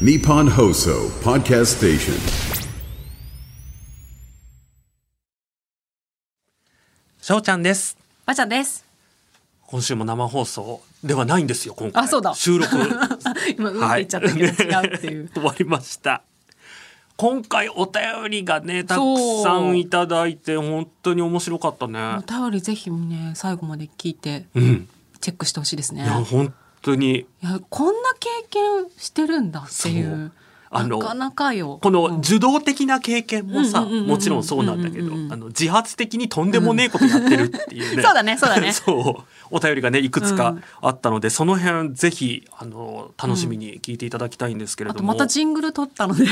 Nippon Hoso Podcast Station. しょうちゃんです。ばちゃんです。今週も生放送ではないんですよ今回。あそうだ。収録。今うんって言っちゃったけど違うっていう。終わりました。今回お便りがねたくさんいただいて本当に面白かったおね便りぜひね最後まで聞いてうん。チェックしてほしいですね。いや本当に。いやこんな経験してるんだっていそう。う。あのなかなかよ。このうん。受動的な経験もさうんうんうんうんもちろんそうなんだけどうんうんうんあの自発的にとんでもねえことやってるっていうね。そうだねそうだね。そう。お便りがねいくつかうん。あったのでその辺ぜひあの楽しみに聞いていただきたいんですけれども。あとまたジングル撮ったので。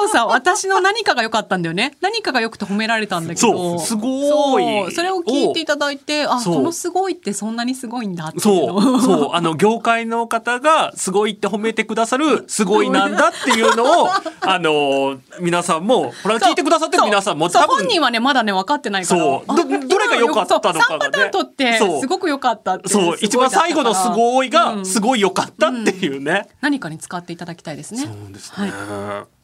今日さ私の何かが良かったんだよね。何かが良くて褒められたんだけど。すごい。それを聞いていただいてあこのすごいってそんなにすごいんだっていうそう、そう、あの、業界の方がすごいって褒めてくださる、すごいなんだっていうのを、あの、皆さんも、ほら、聞いてくださってる皆さんも多分、本人はねまだね分かってないから。そうあどどれが良かったのかがね。そう3パターン取ってすごく良かったそう、一番最後のすごいが、すいごい良かったっていうね。何かに使っていただきたいですね。そうですはい。ね。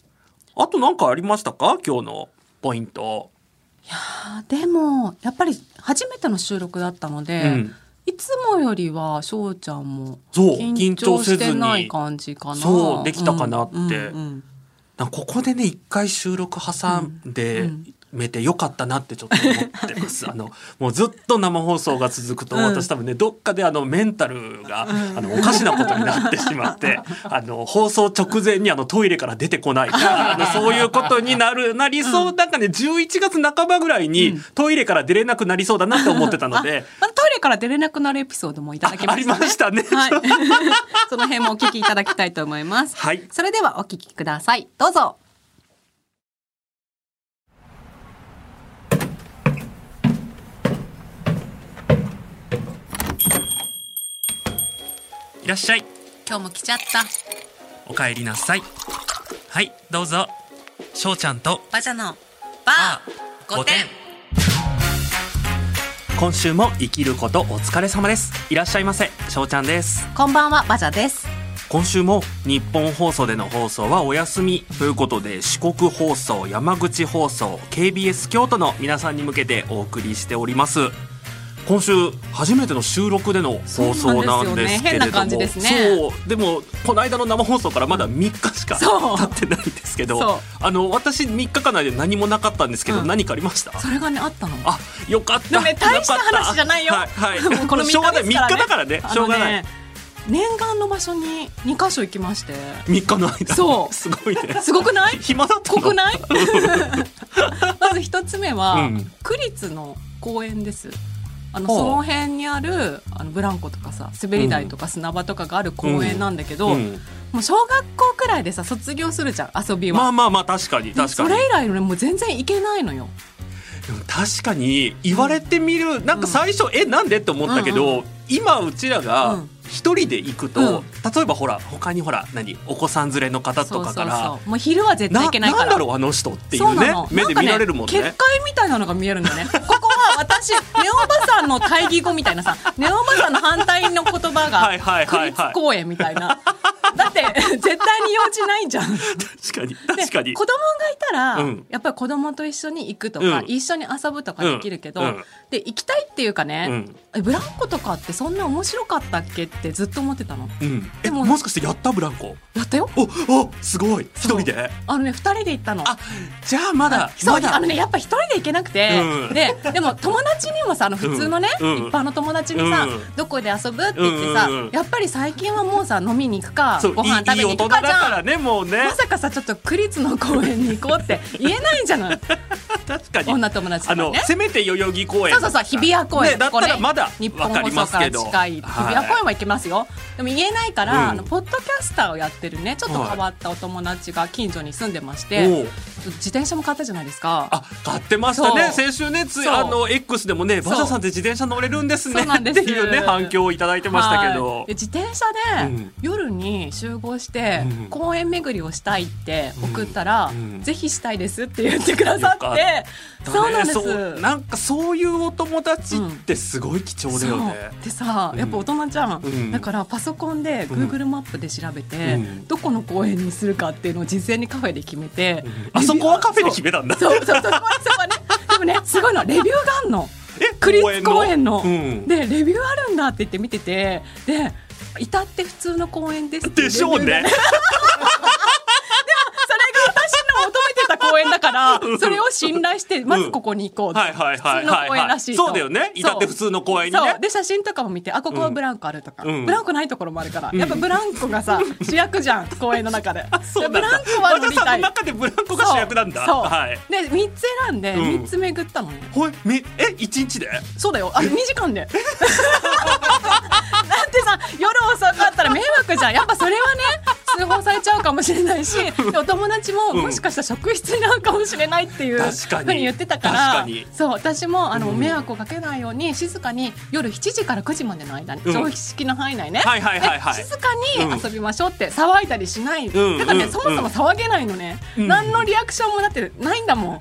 あと何かありましたか？今日のポイント。あでもやっぱり初めての収録だったので、うん。いつもよりは翔ちゃんもそう緊張してない感じかな。そうできたかなって。うんうんなんかここでね一回収録挟んで、うんめてよかったなってちょっと思ってます。あのもうずっと生放送が続くと、うん。私多分ねどっかであのメンタルが、あのおかしなことになってしまって、あの放送直前にあのトイレから出てこないあのそういうことになるなりそう、なんかね11月半ばぐらいにトイレから出れなくなりそうだなって思ってたので。あトイレから出れなくなるエピソードもいただきました、ね、あありましたね。はい。その辺もお聞きいただきたいと思います。はい。それではお聞きください。どうぞいらっしゃい。今日も来ちゃった。お帰りなさい。はいどうぞ。しょうちゃんと。バジャのバー5点今週も生きることお疲れ様です。いらっしゃいませ。しょうちゃんです。こんばんはバジャです。今週も日本放送での放送はお休み。ということで四国放送山口放送 KBS 京都の皆さんに向けてお送りしております今週初めての収録での放送なんですけれども。そうでね。ですね。そう。でもこの間の生放送からまだ3日しか経ってないんですけどあの私3日間で何もなかったんですけど、うん何かありました？それがねあったの。あよかった。ね大した話じゃないよ。はい、はい、この3しょうがない。3日だからね。しょうがない、念願の場所に2カ所行きまして。3日の間。そう。すごいね。すごくない？暇だったの？濃くない？まず一つ目は、うん。区立の公園ですあのその辺にあるあのブランコとかさ滑り台とか砂場とかがある公園なんだけど、うん。もう小学校くらいでさ卒業するじゃん遊びは、まあまあまあ確かに確かに。それ以来ねもう全然行けないのよ。確かに言われてみる、なんか最初、えなんでって思ったけど、う今うちらがうん。一人で行くと、うん。例えばほら他にほら何お子さん連れの方とかからもう昼は絶対行けないから。なんだろうあの人っていそうねの。目で見られるもんね。なんか結界みたいなのが見えるんだよね。ここは私ネオバさんの対義語みたいなさネオバさんの反対の言葉が区はいはい立公園みたいなだって絶対に用事ないじゃん。確かにで確かに。子供がいたら、うん。やっぱり子供と一緒に行くとか、うん。一緒に遊ぶとかできるけど、うん。うん。で行きたいっていうかね、うん。えブランコとかってそんな面白かったっけってずっと思ってたの。でももしかしてやったブランコ？やったよ。おおすごい。一人で？あのね二人で行ったの。あじゃあまだそう、まだ。あのねやっぱ一人で行けなくて、うん。ででも友達にもさあの普通のね、うん。一般の友達にさ、うん。どこで遊ぶって言ってさ、やっぱり最近はもうさ飲みに行くかそうご飯食べに行くかじゃんだからねもうね。まさかさちょっと区立の公園に行こうって言えないじゃない。確かに。女友達とあのせめて代々木公園。そうそうそう日比谷公園、ね、だったらまだ日本放送からますけど。近い。日比谷公園は行けますよ、でも言えないから、うん。あのポッドキャスターをやってるねちょっと変わったお友達が近所に住んでまして、おう。自転車も買ったじゃないですか。あ買ってましたね。先週ねつあの X でもねバジャさんって自転車乗れるんですね。そうなんです。っていうね反響をいただいてましたけど。はい。で自転車で、うん。夜に集合してうん。公園巡りをしたいって送ったら、ぜひしたいですって言ってくださっってそうなんです。なんかそういうお友達ってすごい貴重だよね。でさやっぱ大人じゃん、うん。だからパソコンで Google マップで調べて、うん。どこの公園にするかっていうのを事前にカフェで決めて、あそこはカフェで決めたんだ。そう。そう。そう。そこはそこはね。でもねすごいの。はレビューがあんの。え区立公園の、うん。でレビューあるんだって言って見ててで至って普通の公園ですでしょうね。レビューが。それが私の求めてた公園だからそれを信頼してまずここに行こうはいはいはい普通の。公園らしいと。そうだよね。至って普通の公園にね。で写真とかも見てあここはブランコあるとか、うん。ブランコないところもあるから、やっぱブランコがさ主役じゃん公園の中で。そうブランコは乗りたい中でブランコが主役なんだ。そう。はい。で3つ選んでうん。3つ巡ったのね、ほいみえ一日で？そうだよ。あ2時間で だってさ夜遅かったら迷惑じゃん。やっぱそれはね通報されちゃうかもしれないしでお友達もうん。もしかしたら職質になるかもしれないっていうふうに言ってたからそう私もあの、うん。迷惑をかけないように静かに夜7時から9時までの間常識の範囲内ね、はいはいはいはい。で静かに遊びましょうって騒いだりしない、うんだからね、うんそもそも騒げないのね、うん。何のリアクションもだってないんだもん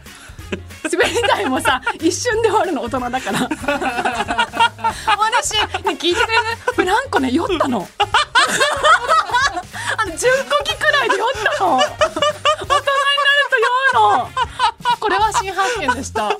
滑り台もさ一瞬で終わるの大人だから。私、ね、聞いてくれる？ブランコね酔ったの。あの10個機くらいで酔ったの。大人になると酔うの。これは新発見でした。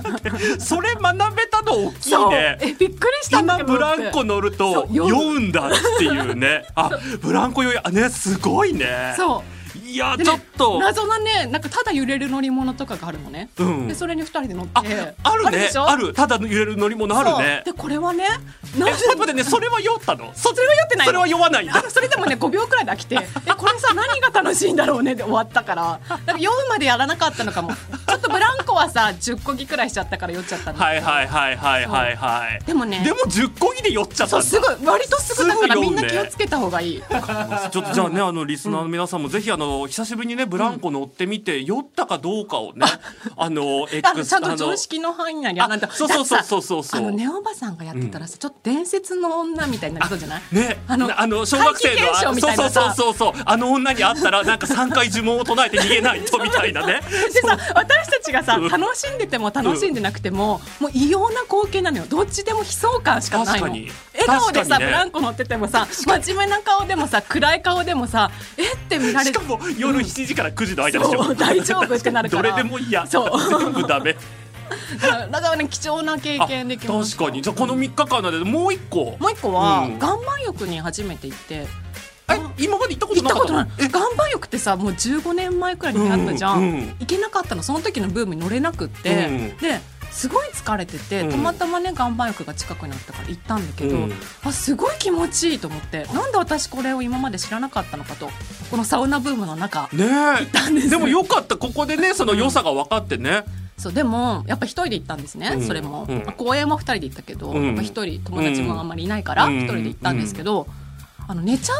それ学べたの大きいね。えびっくりした今ブランコ乗ると酔うんだっていうね。あブランコ酔いあねすごいね。そういやちょっと。謎なねなんかただ揺れる乗り物とかがあるのね、うん。でそれに二人で乗って。ああるね。あるただの揺れる乗り物あるね。でこれはねえなんちょっと待ってねそれは酔ったの？そ それは酔ってないの。それは酔わないそれでもね5秒くらいで飽きて。えこれさ何が楽しいんだろうねで終わったから。か酔うまでやらなかったのかも。ちょっとブランコはさ10個ぎくらいしちゃったから酔っちゃったの。はいはいはいはいはいはい。でもね。でも10個ぎで酔っちゃったんだ。そうすぐ割とすぐだからみんな気をつけた方がいい。ちょっとじゃあねあのリスナーの皆さんもぜひあの久しぶりにねブランコ乗ってみて酔ったかどうかをね あのあの X ちゃんとあの常識の範囲内にやらないとあそうそうそうそうそう。そうあのネオバさんがやってたらさ、ちょっと伝説の女みたいになりそうじゃない？ね、ああののあの小学生のそうそうさそうそうそう。あの女に会ったらなんか3回呪文を唱えて逃げないとみたいなね。でさ私たちがさうん楽しんでても楽しんでなくても、もう異様な光景なのよ。どっちでも悲壮感しかないの。笑顔でさ、ね。ブランコ乗っててもさ真面目な顔でもさ暗い顔でもさえ？って見られる。しかも夜7時から9時の間でしょ、そう大丈夫ってなるから。どれでも嫌そう。全部ダメ。だからね貴重な経あ験できました確かに。じゃあこの3日間なんでもう一個。もう一個は、うん。岩盤浴に初めて行ってえ今まで行ったこと行ったことなかったのない。岩盤浴ってさもう15年前くらいにあったじゃん、うんうん行けなかったの。その時のブームに乗れなくって、うんですごい疲れてて、うん。たまたまね岩盤浴が近くにあったから行ったんだけど、うん。あすごい気持ちいいと思って。なんで私これを今まで知らなかったのかとこのサウナブームの中ねたんです。えでもよかった。ここでねその良さが分かってね、そうでもやっぱ一人で行ったんですね、うん。それも、うん。まあ公園も二人で行ったけど、うん。やっぱ一人友達もあんまりいないからうん。一人で行ったんですけど、あの寝ちゃい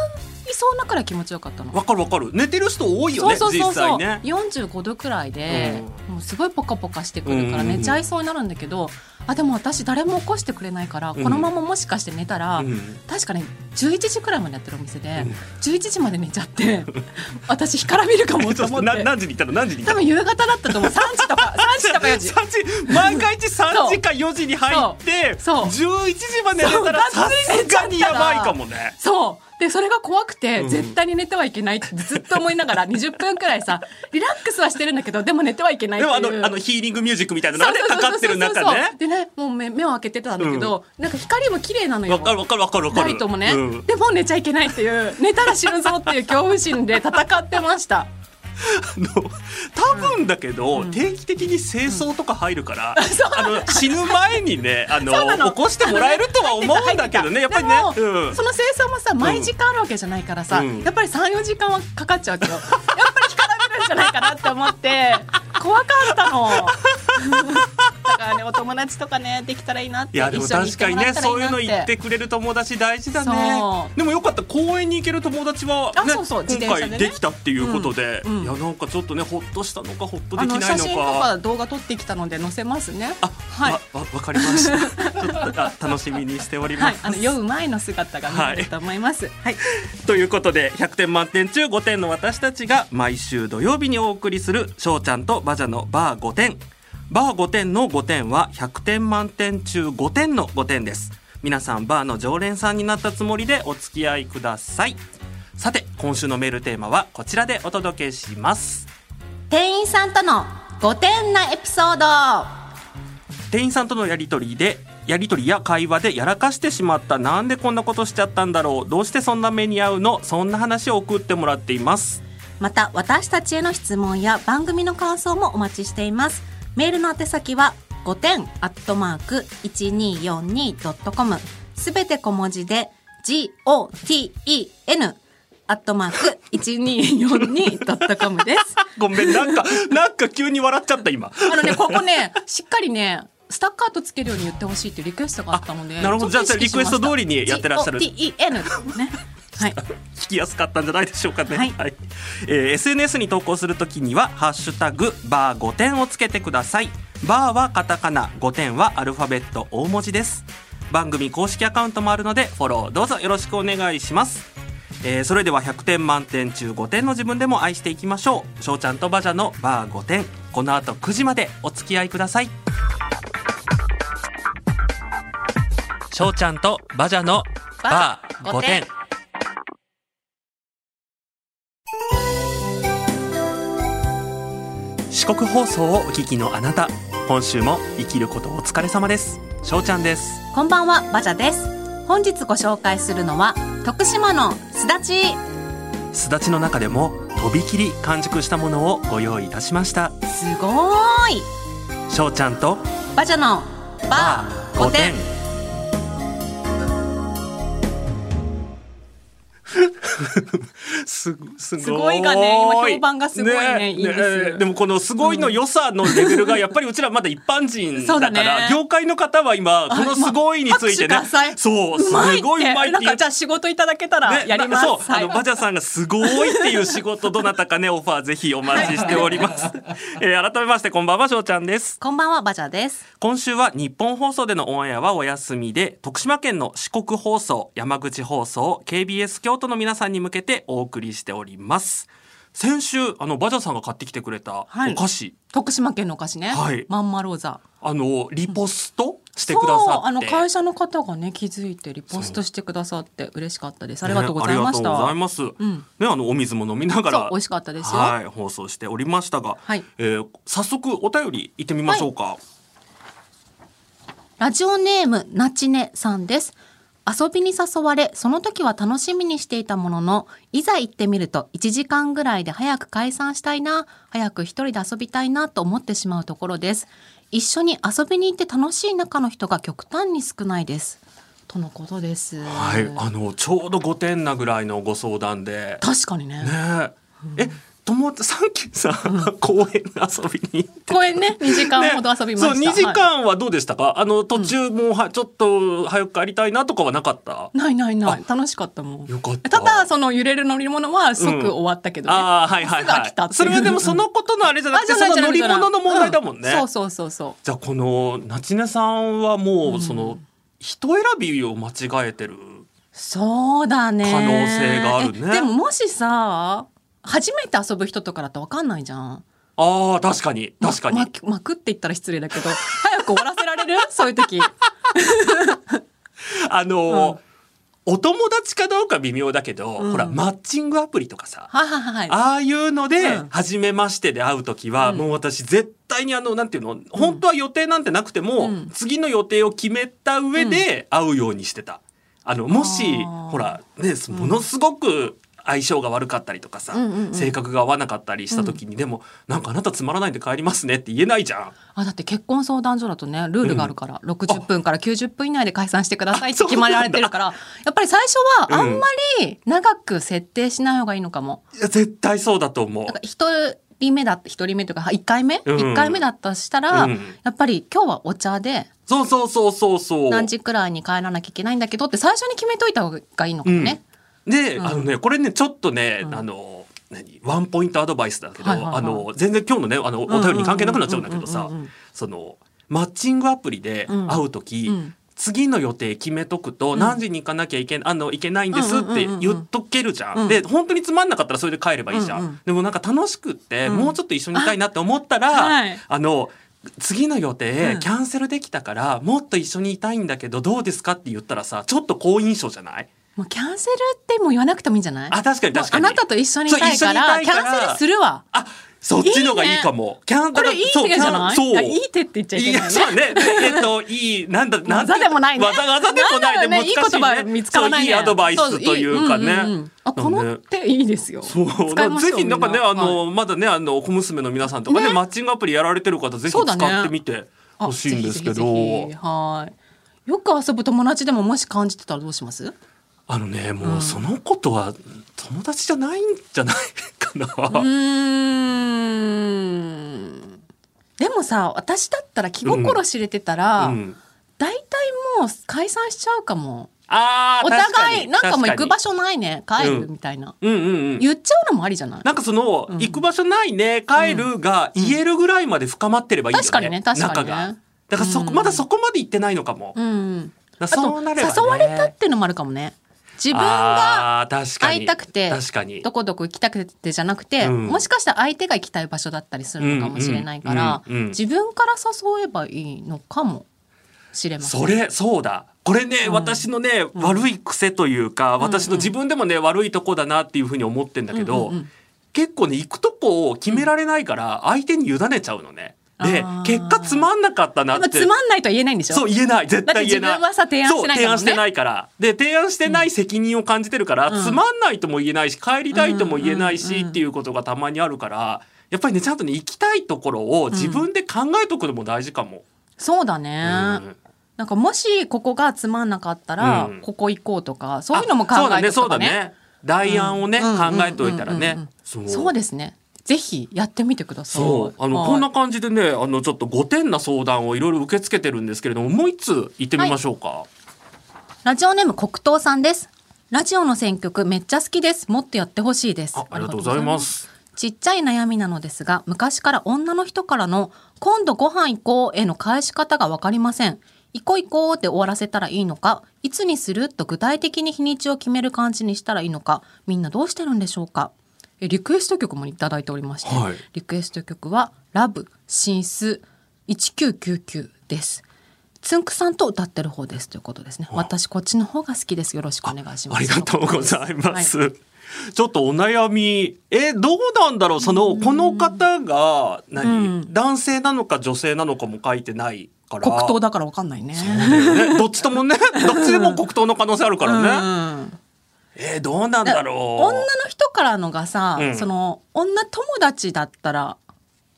そうなくらい気持ちよかったの？分かる分かる。寝てる人多いよそうねそうそうそう、実際ね。45度くらいで、もうすごいポカポカしてくるからうん寝ちゃいそうになるんだけど、あでも私誰も起こしてくれないから、うん。このままもしかして寝たら、うん。確かね11時くらいまでやってるお店で、うん。11時まで寝ちゃって 私干からびるかもと思って。何時に行ったの？何時に行ったの？多分夕方だったと思う。3時とか 3時とか4時。3時万が一3時か4時に入ってそう。11時まで寝たらそう。さすがにやばいかもね。そうでそれが怖くて、うん。絶対に寝てはいけないってずっと思いながら 20分くらいさリラックスはしてるんだけどでも寝てはいけないっていう。でもあのあのヒーリングミュージックみたいなのがねかかってる中ね。でねもう目目を開けてたんだけど、なんか光も綺麗なのよ。わかるわかるわかるわかる。ライトもね、うん。でもう寝ちゃいけないっていう寝たら死ぬぞっていう恐怖心で戦ってました。あの多分だけど、定期的に清掃とか入るから、あの死ぬ前にねあの 起こしてもらえるとは思うんだけどねやっぱりね。うん。その清掃もさ毎時間あるわけじゃないからさ、うん。やっぱり34時間はかかっちゃうけどやっぱり干からびるんじゃないかなって思って怖かったのだからねお友達とかねできたらいいなっていやでも確かにねもらったらいいういうの言ってくれる友達大事だね。でもよかった公園に行ける友達はねあそうそう今回できたっていうことで、うんうん。いやなんかちょっとねほっとしたのかほっとできないの写真とかか動画撮ってきたので載せますね。あ、はい。わわわかりました。ちょっとあ楽しみにしております、はい、あの酔う前の姿が見れると思います。はい、ということで100点満点中5点の私たちが毎週土曜日にお送りする「しょうちゃんとバジャのバー5点」バー5点の5点は100点満点中5点の5点です。皆さんバーの常連さんになったつもりでお付き合いください。さて今週のメールテーマはこちらでお届けします。店員さんとの5点なエピソード。店員さんとのやり取りでやり取りや会話でやらかしてしまった。なんでこんなことしちゃったんだろう。どうしてそんな目に遭うの？そんな話を送ってもらっています。また私たちへの質問や番組の感想もお待ちしています。メールの宛先は5点アットマーク 1242.com すべて小文字で GOTEN アットマーク 1242.com です。ごめんなんかなんか急に笑っちゃった今あのね、ここね、しっかりね、スタッカートつけるように言ってほしいっていうリクエストがあったので。あなるほど。じゃあリクエスト通りにやってらっしゃる。G-O-T-E-N ね。はい。聞きやすかったんじゃないでしょうかね、はい。えー SNS に投稿するときには「ハッシュタグバー5点」をつけてください。バーはカタカナ5点はアルファベット大文字です。番組公式アカウントもあるのでフォローどうぞよろしくお願いしますえーそれでは100点満点中5点の自分でも愛していきましょう。しょうちゃんとバジャのバー5点。この後9時までお付き合いください。しょうちゃんとバジャのバー5点。四国放送をお聞きのあなた。今週も生きることお疲れ様です。しょうちゃんです。こんばんは、バジャです。本日ご紹介するのは、徳島のすだち。すだちの中でもとびきり完熟したものをご用意いたしましたすごーい。しょうちゃんとバジャのバー5点。すすごい。がね今評判がすごいねいいです。でもこのすごいの良さのレベルがやっぱりうちらまだ一般人だだから、ね。業界の方は今このすごいについてね、そうすごいうまいって。じゃあ仕事いただけたらねやります。そう、あのはいバジャさんがすごいっていう仕事どなたかねオファーぜひお待ちしております。えー改めましてこんばんはしょうちゃんです。こんばんは、バジャです。今週は日本放送でのオンエアはお休みで徳島県の四国放送山口放送 KBS 京都の皆さんに向けてお送りしております。先週あのバジャさんが買ってきてくれたはいお菓子、徳島県のお菓子ね。はいまんまローザ。あのリポストしてくださって、そうあの会社の方がね気づいてリポストしてくださって嬉しかったです。ありがとうございました。ねありがとうございます。んねあのお水も飲みながら美味しかったですよはい放送しておりましたが、はいえー早速お便り行ってみましょうか。ラジオネームなちねさんです。遊びに誘われ、その時は楽しみにしていたものの、いざ行ってみると1時間ぐらいで早く解散したいな、早く一人で遊びたいなと思ってしまうところです。一緒に遊びに行って楽しい中の人が極端に少ないです。とのことです。はいあのちょうど5点なぐらいのご相談で。確かにね。ねえ、え友達さっきさ、公園遊びに行って。公園ね、2時間ほど遊びました。そう2時はい間はどうでしたか、あの途中もうはちょっと早く帰りたいなとかはなかった？ないないない。楽しかったもん。よかった。ただ、その揺れる乗り物は即終わったけどね。ああはいはいすぐ飽はいそれはでもそのことのあれじゃなくてその乗り物の問題だもんね、うそうそうそうそう。じゃあこのなちねさんはもうその人選びを間違えてる、そうだね。可能性があるね。えでももしさ、初めて遊ぶ人とかだとわかんないじゃん。ああ確かに確かに、ま、ま巻くって言ったら失礼だけど、早く終わらせられる？そういう時。あのーうん。お友達かどうか微妙だけど、うん。ほらマッチングアプリとかさはいはいはい。ああいうので、うん。初めましてで会う時は、うん。もう私絶対にあのなんていうの本当は予定なんてなくても、うん。次の予定を決めた上で会うようにしてた。あのもしほらねものすごく相性が悪かったりとかさ、うんうんうん。性格が合わなかったりした時に、でもなんかあなたつまらないんで帰りますねって言えないじゃん。あだって結婚相談所だとねルールがあるから、60分から90分以内で解散してくださいって決まられてるからやっぱり最初はあんまり長く設定しない方がいいのかも。いや絶対そうだと思う。なんか。一人人目だった一人目とか1回目、うん。一回目だったとしたら、うん。やっぱり今日はお茶でそうそうそうそうそう。何時くらいに帰らなきゃいけないんだけどって最初に決めといた方がいいのかもね。で、うんあのねこれねちょっとね、うん。あの何？ワンポイントアドバイスだけど、はいはいはい。あの全然今日のねあのお便りに関係なくなっちゃうんだけどさうんうんうんうん。うんそのマッチングアプリで会う時、うん。次の予定決めとくと、ん。何時に行かなきゃいけあのいけないんですってうんうんうんうん。言っとけるじゃん。うん。で本当につまんなかったらそれで帰ればいいじゃん。うんうんでもなんか楽しくって、うん。もうちょっと一緒にいたいなって思ったら、はい。あの次の予定うん。キャンセルできたから、もっと一緒にいたいんだけどどうですかって言ったらさちょっと好印象じゃない？もうキャンセルってもう言わなくてもいいんじゃない？あ確かに確かにあなたと一緒にいたいからキャンセルするわ。あそっちのがいいかも。キャンこれいい手じゃない？そういやいい手って言っちゃいけないよね。そうね。えっと、いい、なんだ、なんて技でもないね。技技でもないね、いい難しいね。言葉見つからないね。いいアドバイスというかね。いいうんうんうんあ、この手いいですよ。そうぜひなんかね、あの、はいまだね、あの、小娘の皆さんとかね、ねマッチングアプリやられてる方、ぜひ使ってみてあほしいんですけど。はい。よく遊ぶ友達でももし感じてたらどうします？あのね、もうそのことは友達じゃないんじゃないかな。うーん。でもさ、私だったら気心知れてたら、うん大体もう解散しちゃうかも。あーお互い、なんかもう行く場所。所ないね、帰るうんみたいな。うんうんうん。言っちゃうのもありじゃない？なんかその、うん行く場所ないね帰るが言えるぐらいまで深まってればいいよね。確かにね確かにね。だからそこ、うんまだそこまで行ってないのかも。うん。だあと、からそうなれば、ね、誘われたっていうのもあるかもね。自分が会いたくてどこどこ行きたくてじゃなくて、うん。もしかしたら相手が行きたい場所だったりするのかもしれないから、うんうん。うん自分から誘えばいいのかもしれません。それそうだ。これね、うん。私のね、悪い癖というか私の自分でもね悪いとこだなっていうふうに思ってんだけど、うんうんうん。結構ね行くとこを決められないから相手に委ねちゃうのね。で結果つまんなかったなって。つまんないとは言えないんでしょ？そう言えない。絶対言えないだって自分はさ提案してないんだもんね。そう提案してないから。で提案してない責任を感じてるから、うん。つまんないとも言えないし帰りたいとも言えないし、うんうんうん。っていうことがたまにあるからやっぱりねちゃんとね行きたいところを自分で考えとくのも大事かも。そうだね、うん。なんかもしここがつまんなかったら、うん。ここ行こうとかそういうのも考あえね。そうだねそうだね。代案をね、うん考えといたらね、そうですねぜひやってみてください。そうあの、はい。こんな感じでねあのちょっと5点な相談をいろいろ受け付けてるんですけれどももう一通行ってみましょうか。ラジオネーム黒糖さんです。ラジオの選曲めっちゃ好きです。もっとやってほしいです。あありがとうございます。ちっちゃい悩みなのですが昔から女の人からの今度ご飯行こうへの返し方がわかりません。行こう行こうって終わらせたらいいのかいつにする？と具体的に日にちを決める感じにしたらいいのかみんなどうしてるんでしょうか？えリクエスト曲もいただいておりまして、はい。リクエスト曲はラブシンス1999です。つんくさんと歌ってる方ですということですね。私こっちの方が好きです。よろしくお願いします。ありがとうございます。はい。ちょっとお悩み、え、どうなんだろう、その、この方が、何、うん。男性なのか女性なのかも書いてないから。黒糖だからわかんないね。ね。どっちともね、どっちでも黒糖の可能性あるからね。うんえーどうなんだろう。女の人からのがさ、うんその女友達だったら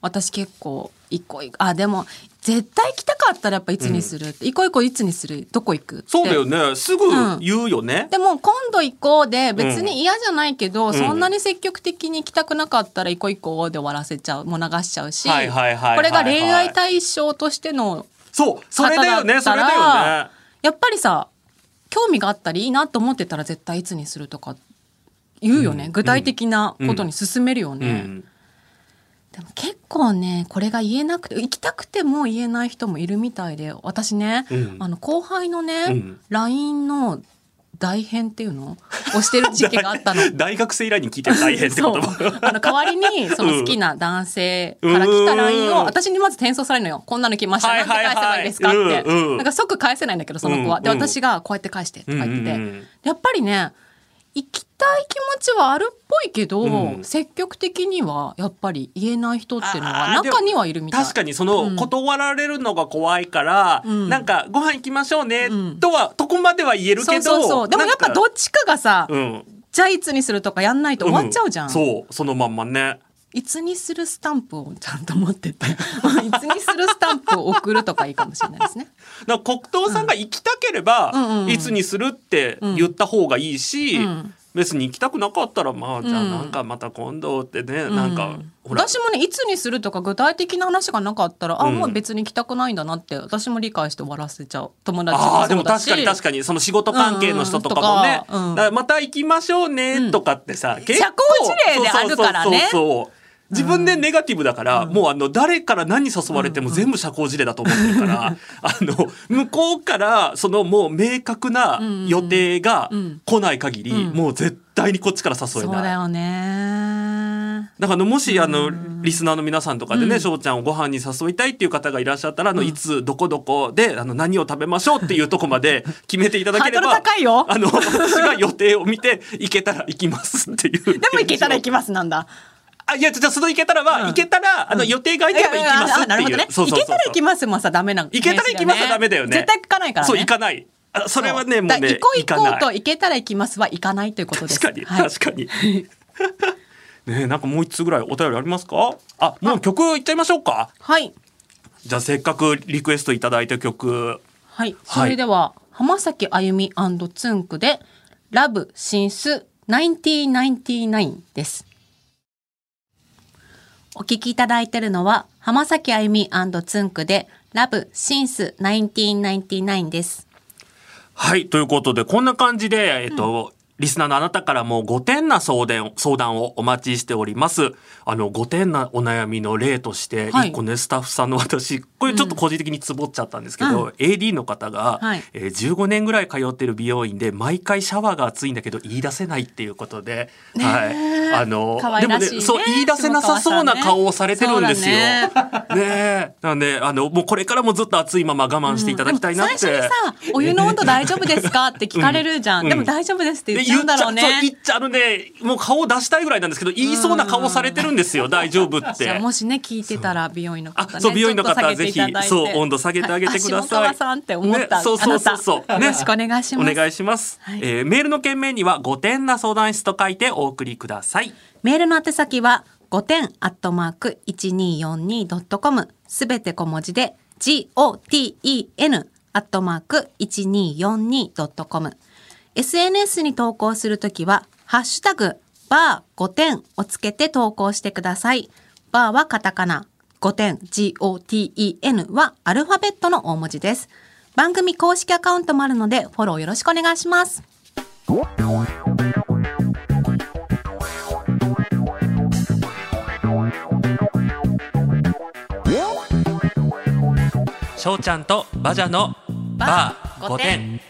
私結構一個一個あでも絶対来たかったらやっぱいつにするって、一個一個いつにするどこ行くそうだよね。すぐ言うよね。でも今度行こうで別に嫌じゃないけど、んそんなに積極的に行きたくなかったら行こう行こうで終わらせちゃうもう流しちゃうし、はいはいはいはいはいこれが恋愛対象としてのそう、それだよね、それだよね。やっぱりさ興味があったりいいなと思ってたら絶対いつにするとか言うよね、うん。具体的なことに進めるよね、うん。でも結構ねこれが言えなくて行きたくても言えない人もいるみたいで私ね、うん。あの後輩のね、うん。LINE の大変っていうの？をしてる時期があったの。大学生以来に聞いてる大変ってそう。ことあの代わりに その好きな男性から来た LINE を私にまず転送されるのよ。こんなの来ました。はないんて返せばいいですか？って、うん。うんなんか即返せないんだけどその子は、でうん。うん私がこうやって返してとか言ってて、うん。うん。うんやっぱりね行きたい気持ちはあるっぽいけど、うん。積極的にはやっぱり言えない人っていうのはあーでも中にはいるみたい。確かにその、うん。断られるのが怖いから、うん。なんかご飯行きましょうね、うん。とはとこまでは言えるけどそうそうそう。でもやっぱどっちかがさ、うん。じゃあいつにするとかやんないと終わっちゃうじゃん、ん。そうそのまんまね。いつにするスタンプをちゃんと持ってて。いつにするスタンプを送るとかいいかもしれないですね。だから黒糖さんが行きたければ、うんうんうん。いつにするって言った方がいいし、うん別に行きたくなかったらまあじゃあなんかまた今度ってね、なんかうんほら。私もねいつにするとか具体的な話がなかったら、あうん。もう別に行きたくないんだなって私も理解して終わらせちゃう友達もああでも確かに確かにその仕事関係の人とかもね、うんうん。また行きましょうねとかってさ、結構社交辞令であるからね。そうそうそう自分でネガティブだから、もうあの誰から何誘われても全部社交辞令だと思ってるから、あの向こうからそのもう明確な予定が来ない限り、うん。もう絶対にこっちから誘えない。そうだよね。だからもしあのリスナーの皆さんとかでね翔、ちゃんをご飯に誘いたいっていう方がいらっしゃったらあのいつどこどこであの何を食べましょうっていうとこまで 決めていただければあの私が予定を見て行けたら行きますっていう。でも行けたら行きますなんだあいやじゃあその行けたらは、うん。行けたらあの予定が空いてれば行きますっていう。あなるほどね。そうそうそう。行けたら行きますもさダメな行けたら行きますはダメだよね。絶対行かないからね。そう行かない。あそれはねもうね行こう行こうと行けたら行きますは行かないということです。確かに、はい。確かに。ねえなんかもう一つぐらいお便りありますか？あもう曲いっちゃいましょうか。はい。じゃあせっかくリクエストいただいた曲。はい、それでは、浜崎あゆみつんくで、ラブシンス1999です。お聞きいただいているのは、浜崎あゆみつんくで、ラブシンス1999です。はいということでこんな感じでえっと、リスナーのあなたからも5点な相談相談をお待ちしております。あの5点なお悩みの例としてはい。1個ね、スタッフさんの 私これちょっと個人的につぼっちゃったんですけど、うん。AD の方が、はい。えー15年ぐらい通ってる美容院で毎回シャワーが熱いんだけど言い出せないっていうことで、はい。あのでもねそう言い出せなさそうな顔をされてるんですよ。ね。え。なんであのもうこれからもずっと熱いまま我慢していただきたいなって。最初にさ、お湯の温度大丈夫ですかって聞かれるじゃん。うん。でも大丈夫ですってで言っちゃうんだろうね。言っちゃそう言っちゃうのでもう顔出したいぐらいなんですけど言いそうな顔されてるんですよ。大丈夫って。もしね聞いてたら美容院の方ねあそう美容院の方ぜひそう温度下げてあげてください。さんって思った、ねそうそうそう。そうよろしくお願いします、お願いします、はい。えーメールの件名には5点な相談室と書いてお送りください。メールの宛先は5点アットマーク 1242.com すべて小文字で GOTEN アットマーク 1242.com SNS に投稿するときはハッシュタグバー5点をつけて投稿してください。バーはカタカナ5点 GOTEN はアルファベットの大文字です。番組公式アカウントもあるのでフォローよろしくお願いします。翔ちゃんとバジャのバー55点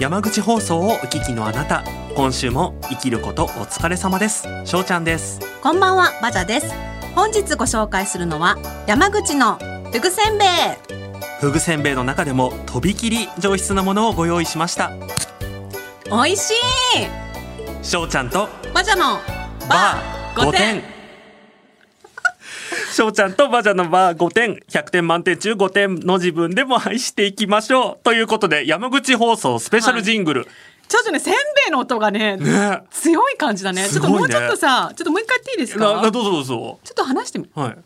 山口放送をお聞きのあなた今週も生きることお疲れ様です翔ちゃんですこんばんは、バジャです。本日ご紹介するのは山口のふぐせんべい。ふぐせんべいの中でもとびきり上質なものをご用意しました美味しい。翔ちゃんとバジャのバー5点翔ちゃんとバジャのバー5点100点満点中5点の自分でも愛していきましょうということで山口放送スペシャルジングル、ちょっとね、せんべいの音がね、ね強い感じだね。ねょっともうちょっとさ、ちょっともう一回やっていいですか？どうぞどうぞちょっと話してみ。はい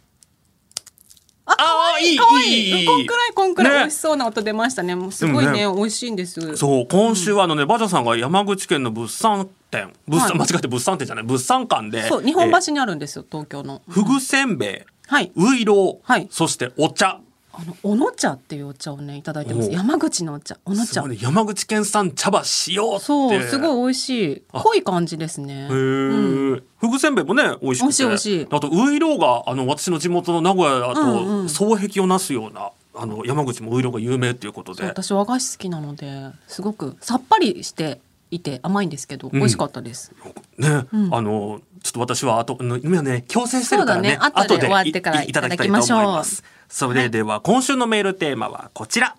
あ、可愛い可愛いいいいいこんくらいこんくらいね美味しそうな音出ましたね。もうすごいでね、美味しいんです。そう今週はあのね、バジャさんが山口県の物産展物産、はい。間違って物産展じゃない。物産館でそう、日本えー橋にあるんですよ、東京の。ふぐせんべいはい。ういろう、はい。そしてお茶。あの、おの茶っていうお茶をね、いただいてます。お山口のお茶、おの茶。ね。山口県産茶葉しようって。そう、すごい美味しい。あ濃い感じですね。へー。ふぐせんべいもね美味しくて。美味しい美味しい。あとういろうがあの私の地元の名古屋だうんうん。と双璧をなすような、あの山口もういろうが有名っていうことで。私和菓子好きなのですごくさっぱりしていて甘いんですけど、美味しかったです。ね、うん。あのちょっと私はあとの今ね強制してるからね。後で終わってからいいただきたいと思います。それでは今週のメールテーマはこちら、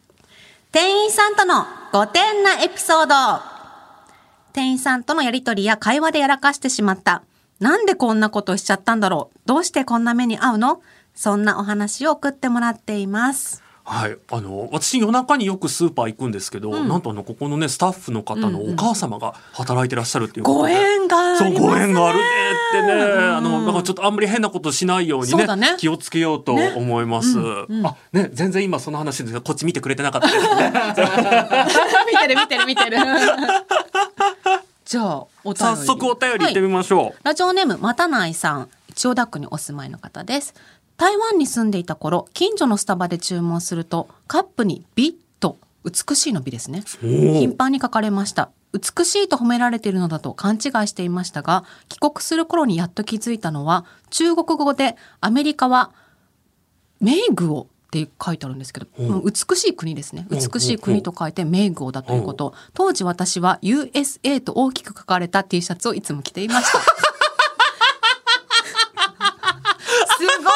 店員さんとの5点なエピソード。店員さんとのやりとりや会話でやらかしてしまった。なんでこんなことしちゃったんだろう。どうしてこんな目に遭うの？そんなお話を送ってもらっています。はい、あの私夜中によくスーパー行くんですけど、なんとあのここのねスタッフの方のお母様が働いてらっしゃるっていうことごで、縁がありね。そうご縁があるねってね、あのだからちょっとあんまり変なことしないようにねね。気をつけようと思います。あね全然今その話でこっち見てくれてなかったですね。見てる見てる見てる。じゃあお便り。早速お便り行ってみましょう。ラジオネームまたないさん。千代田区にお住まいの方です台湾に住んでいた頃近所のスタバで注文するとカップに美と美しいの美ですね。頻繁に書かれました。美しいと褒められているのだと勘違いしていましたが帰国する頃にやっと気づいたのは中国語でアメリカはメイグオって書いてあるんですけど、うん。美しい国ですね。うん美しい国と書いてメイグオだということ。当時私は USA と大きく書かれた T シャツをいつも着ていましたすごい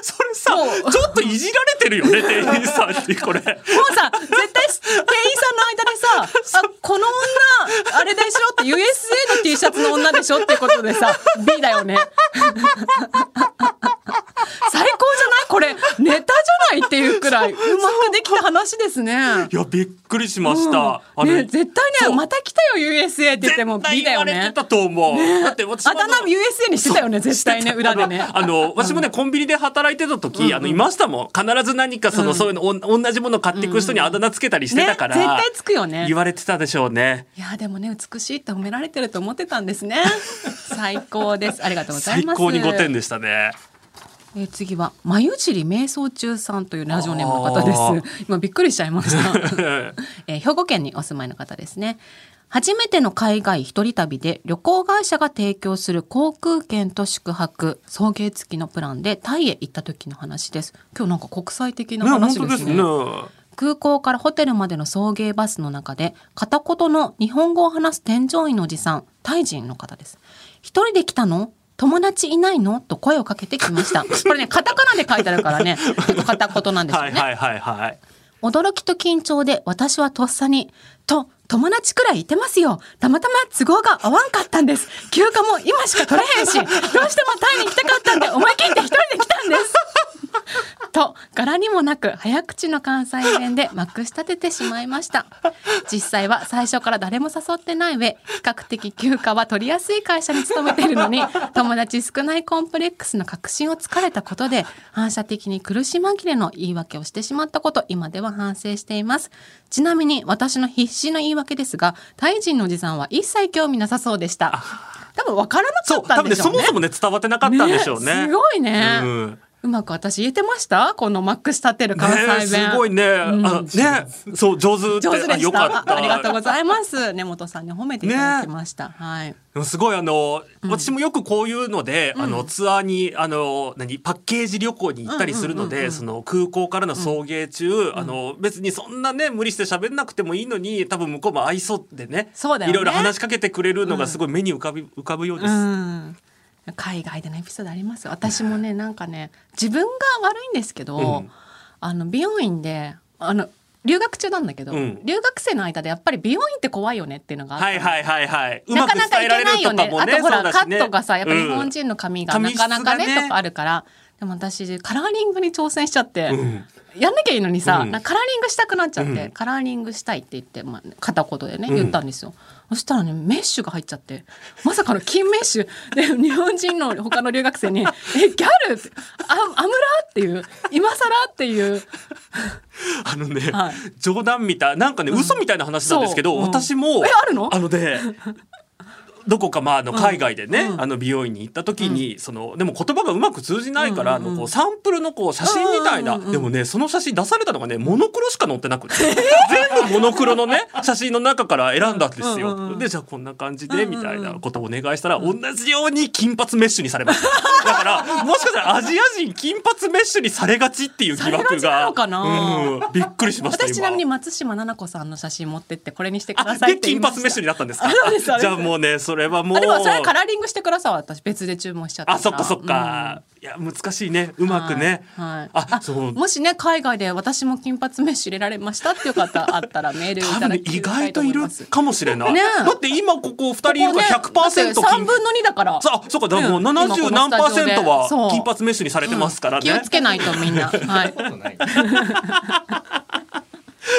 それさちょっといじられてるよね 店員さんにこれ。もうさ絶対店員さんの間でさ「あこの女あれでしょ」って USA の T シャツの女でしょってことでさ B だよね最高じゃないこれネタじゃないっていうくらいうまくできた話ですね。いやびっくりしました。あれね、絶対ねまた来たよ USA って言っても絶対 B だよね言われて。たと思う。だって私もあだ名 USA にしてたよね絶対ね裏でね。あの私もねコンビニで働いてた時、あのいましたもん必ず何かその、そういうのおん同じもの買っていく人にあだ名つけたりしてたから、ね、絶対つくよね言。われてたでしょうね。いやでもね美しいって褒められてると思ってたんですね。最高です。ありがとうござい最ます。高に5点でしたね。えー次は眉尻瞑想中さんというラジオネームの方です。今びっくりしちゃいました。えー兵庫県にお住まいの方ですね。初めての海外一人旅で旅行会社が提供する航空券と宿泊送迎付きのプランでタイへ行った時の話です。今日なんか国際的な話ですね。当ですね。空港からホテルまでの送迎バスの中で片言の日本語を話す添乗員のおじさんタイ人の方です一人で来たの？友達いないの？と声をかけてきました。これねカタカナで書いてあるからね 結構片言なんですよね、はいはいはいはい。驚きと緊張で私はとっさに「と友達くらいいてますよ。たまたま都合が合わんかったんです。休暇も今しか取れへんしどうしてもタイに行きたかったんで思い切って一人で来たんです」と柄にもなく早口の関西弁でまくし立ててしまいました。実際は最初から誰も誘ってない上比較的休暇は取りやすい会社に勤めているのに友達少ないコンプレックスの確信をつかれたことで反射的に苦し紛れの言い訳をしてしまったこと今では反省しています。ちなみに私の必死の言い訳ですがタイ人のおじさんは一切興味なさそうでした。多分分からなかそうったんでしょうね。もそもね伝わってなかったんでしょうね。すごいね、うんうまく私言えてました？このマックス立てる関西ね弁、すごいね、あねそう上手上手でした。た。ありがとうございます。根本さんに褒めていただきました、はい。すごいあの、私もよくこういうので、あのツアーにあの何パッケージ旅行に行ったりするので、その空港からの送迎中、あの別にそんなね無理して喋んなくてもいいのに多分向こうも愛想でねそうだよね。いろいろ話しかけてくれるのがすごい目に浮かび浮かぶようです。うん海外でのエピソードあります？私もねなんかね自分が悪いんですけど、うん。あの美容院であの留学中なんだけど、うん。留学生の間でやっぱり美容院って怖いよねっていうのがはいはいはいはい。うなかなかいけないよね。ね。あとほら、ね。ットがさ、やっぱ日本うん。人の髪がなかなかねがね。とかあるから。でも私カラーリングに挑戦しちゃって、うん。やんなきゃいいのにさ、うん。カラーリングしたくなっちゃって、うん。カラーリングしたいって言って、まあ、片言でねうん。言ったんですよ、そしたらねメッシュが入っちゃってまさかの金メッシュで日本人の他の留学生に「えギャル?」って「あアムラ?」っていう「今更?」っていうあのね、はい冗談みたいなんかね、嘘みたいな話なんですけど、うん私もえあるの？あのねどこかまああの海外でね、うん。あの美容院に行った時に、そのでも言葉がうまく通じないから、うんうんのこうサンプルのこう写真みたいな、うんうんうんでもねその写真出されたのがねモノクロしか載ってなくて、全部モノクロのね写真の中から選んだんですよ。うんうんうんでじゃあこんな感じでうんうんうん。みたいなことをお願いしたら、同じように金髪メッシュにされました。だからもしかしたらアジア人金髪メッシュにされがちっていう疑惑が。うん、びっくりしました私ちなみに今松島菜々子さんの写真持ってってこれにしてくだあさいっでて金髪メッシュになったんですか？じゃあもうねそそれはもう。あでもそれカラーリングしてください私。別で注文しちゃったあそっかそっか、いや難しいね。うまくね、はいはい。ああそう。もしね海外で私も金髪メッシュ入れられましたっていう方あったらメールい多ただき分ね意外といるかもしれない、ねだって今ここ二人いるから100%三金分の二だから。さあそうかだからもううん今こ70の何パーセントは金髪メッシュにされてますからね、気をつけないとみんな。はい。ことない。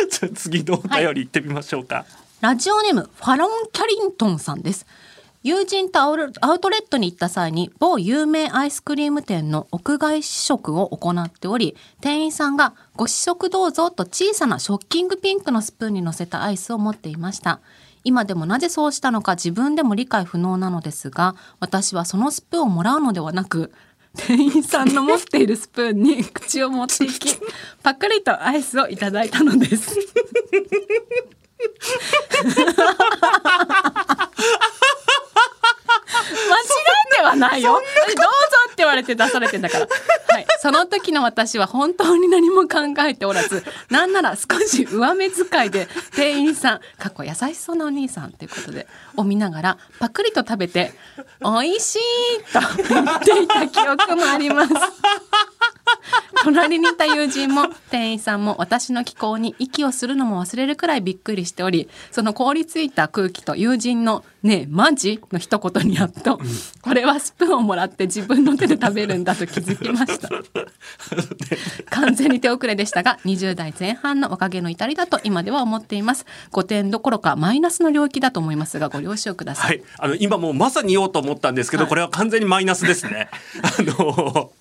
じゃあ次のお便り行ってみましょうか、ラジオネームファロン・キャリントンさんです。友人とアウアウトレットに行った際に某有名アイスクリーム店の屋外試食を行っており店員さんが「ご試食どうぞ」と小さなショッキングピンクのスプーンに乗せたアイスを持っていました。今でもなぜそうしたのか自分でも理解不能なのですが私はそのスプーンをもらうのではなく店員さんの持っているスプーンに口を持っていき パクリとアイスをいただいたのですえてはないよ。どうぞって言われて出されてんだから。はい。その時の私は本当に何も考えておらず、なんなら少し上目遣いで店員さん、かっこ優しそうなお兄さんということで、を見ながらパクリと食べて、美味しいと言っていた記憶もあります。隣にいた友人も店員さんも私の気候に息をするのも忘れるくらいびっくりしておりその凍りついた空気と友人の「ねえマジ?」の一言にやっとこれはスプーンをもらって自分の手で食べるんだと気づきました。完全に手遅れでしたが20代前半の若気の至りだと今では思っています。5点どころかマイナスの領域だと思いますがご了承くださ、はいい、あの今もうまさに言おうと思ったんですけど、はい。これは完全にマイナスですね。あの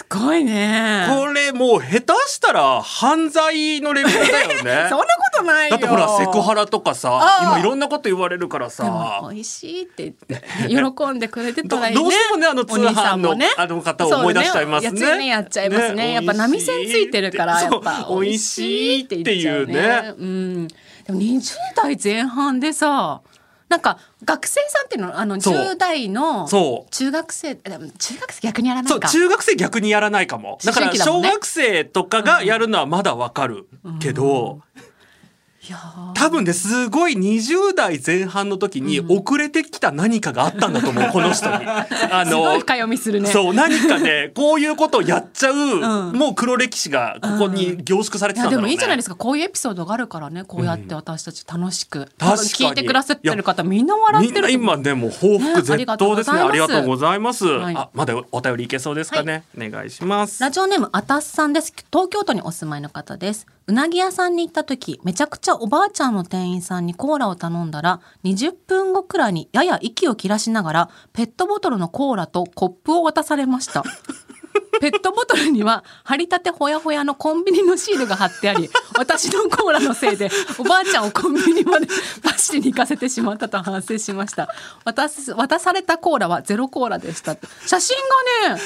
すごいねこれもう下手したら犯罪のレベルだよね。そんなことないよだってほらセクハラとかさ今いろんなこと言われるからさ。美味しいって言って喜んでくれてたらいいね。どどうしてもねあの通販のお兄さんもあの方を思い出しちゃいますねねやっちゃいますね。やっぱ波線ついてるからやっぱ美味しいっていうね美味しいって言っちゃうね。うん。でも20代前半でさ。なんか学生さんっていうのあのそう。10代のそう。中学生でも中学生逆にやらなそいうか中学生逆にやらないかも。だから小思春期だもんね。学生とかがやるのはまだわかるけど、多分ねすごい20代前半の時に遅れてきた何かがあったんだと思う、この人に。あすごい深読みするね。そう何かねこういうことをやっちゃう、ん。もう黒歴史がここに凝縮されいてたんだろうね。やでもいいじゃないですか。こういうエピソードがあるからねこうやって私たち楽しく、聞いてくださってる方みんな笑ってるみんな今でも報復絶倒ですね。ねありがとうございます、はい。あまだお便りいけそうですかね、お願いします。ラジオネームあたすさんです。東京都にお住まいの方です。うなぎ屋さんに行った時、めちゃくちゃおばあちゃんの店員さんにコーラを頼んだら、20分後くらいにやや息を切らしながら、ペットボトルのコーラとコップを渡されました。ペットボトルには張りたてほやほやのコンビニのシールが貼ってあり私のコーラのせいでおばあちゃんをコンビニまで 走りに行かせてしまったと反省しました渡す渡されたコーラはゼロコーラでした写真がね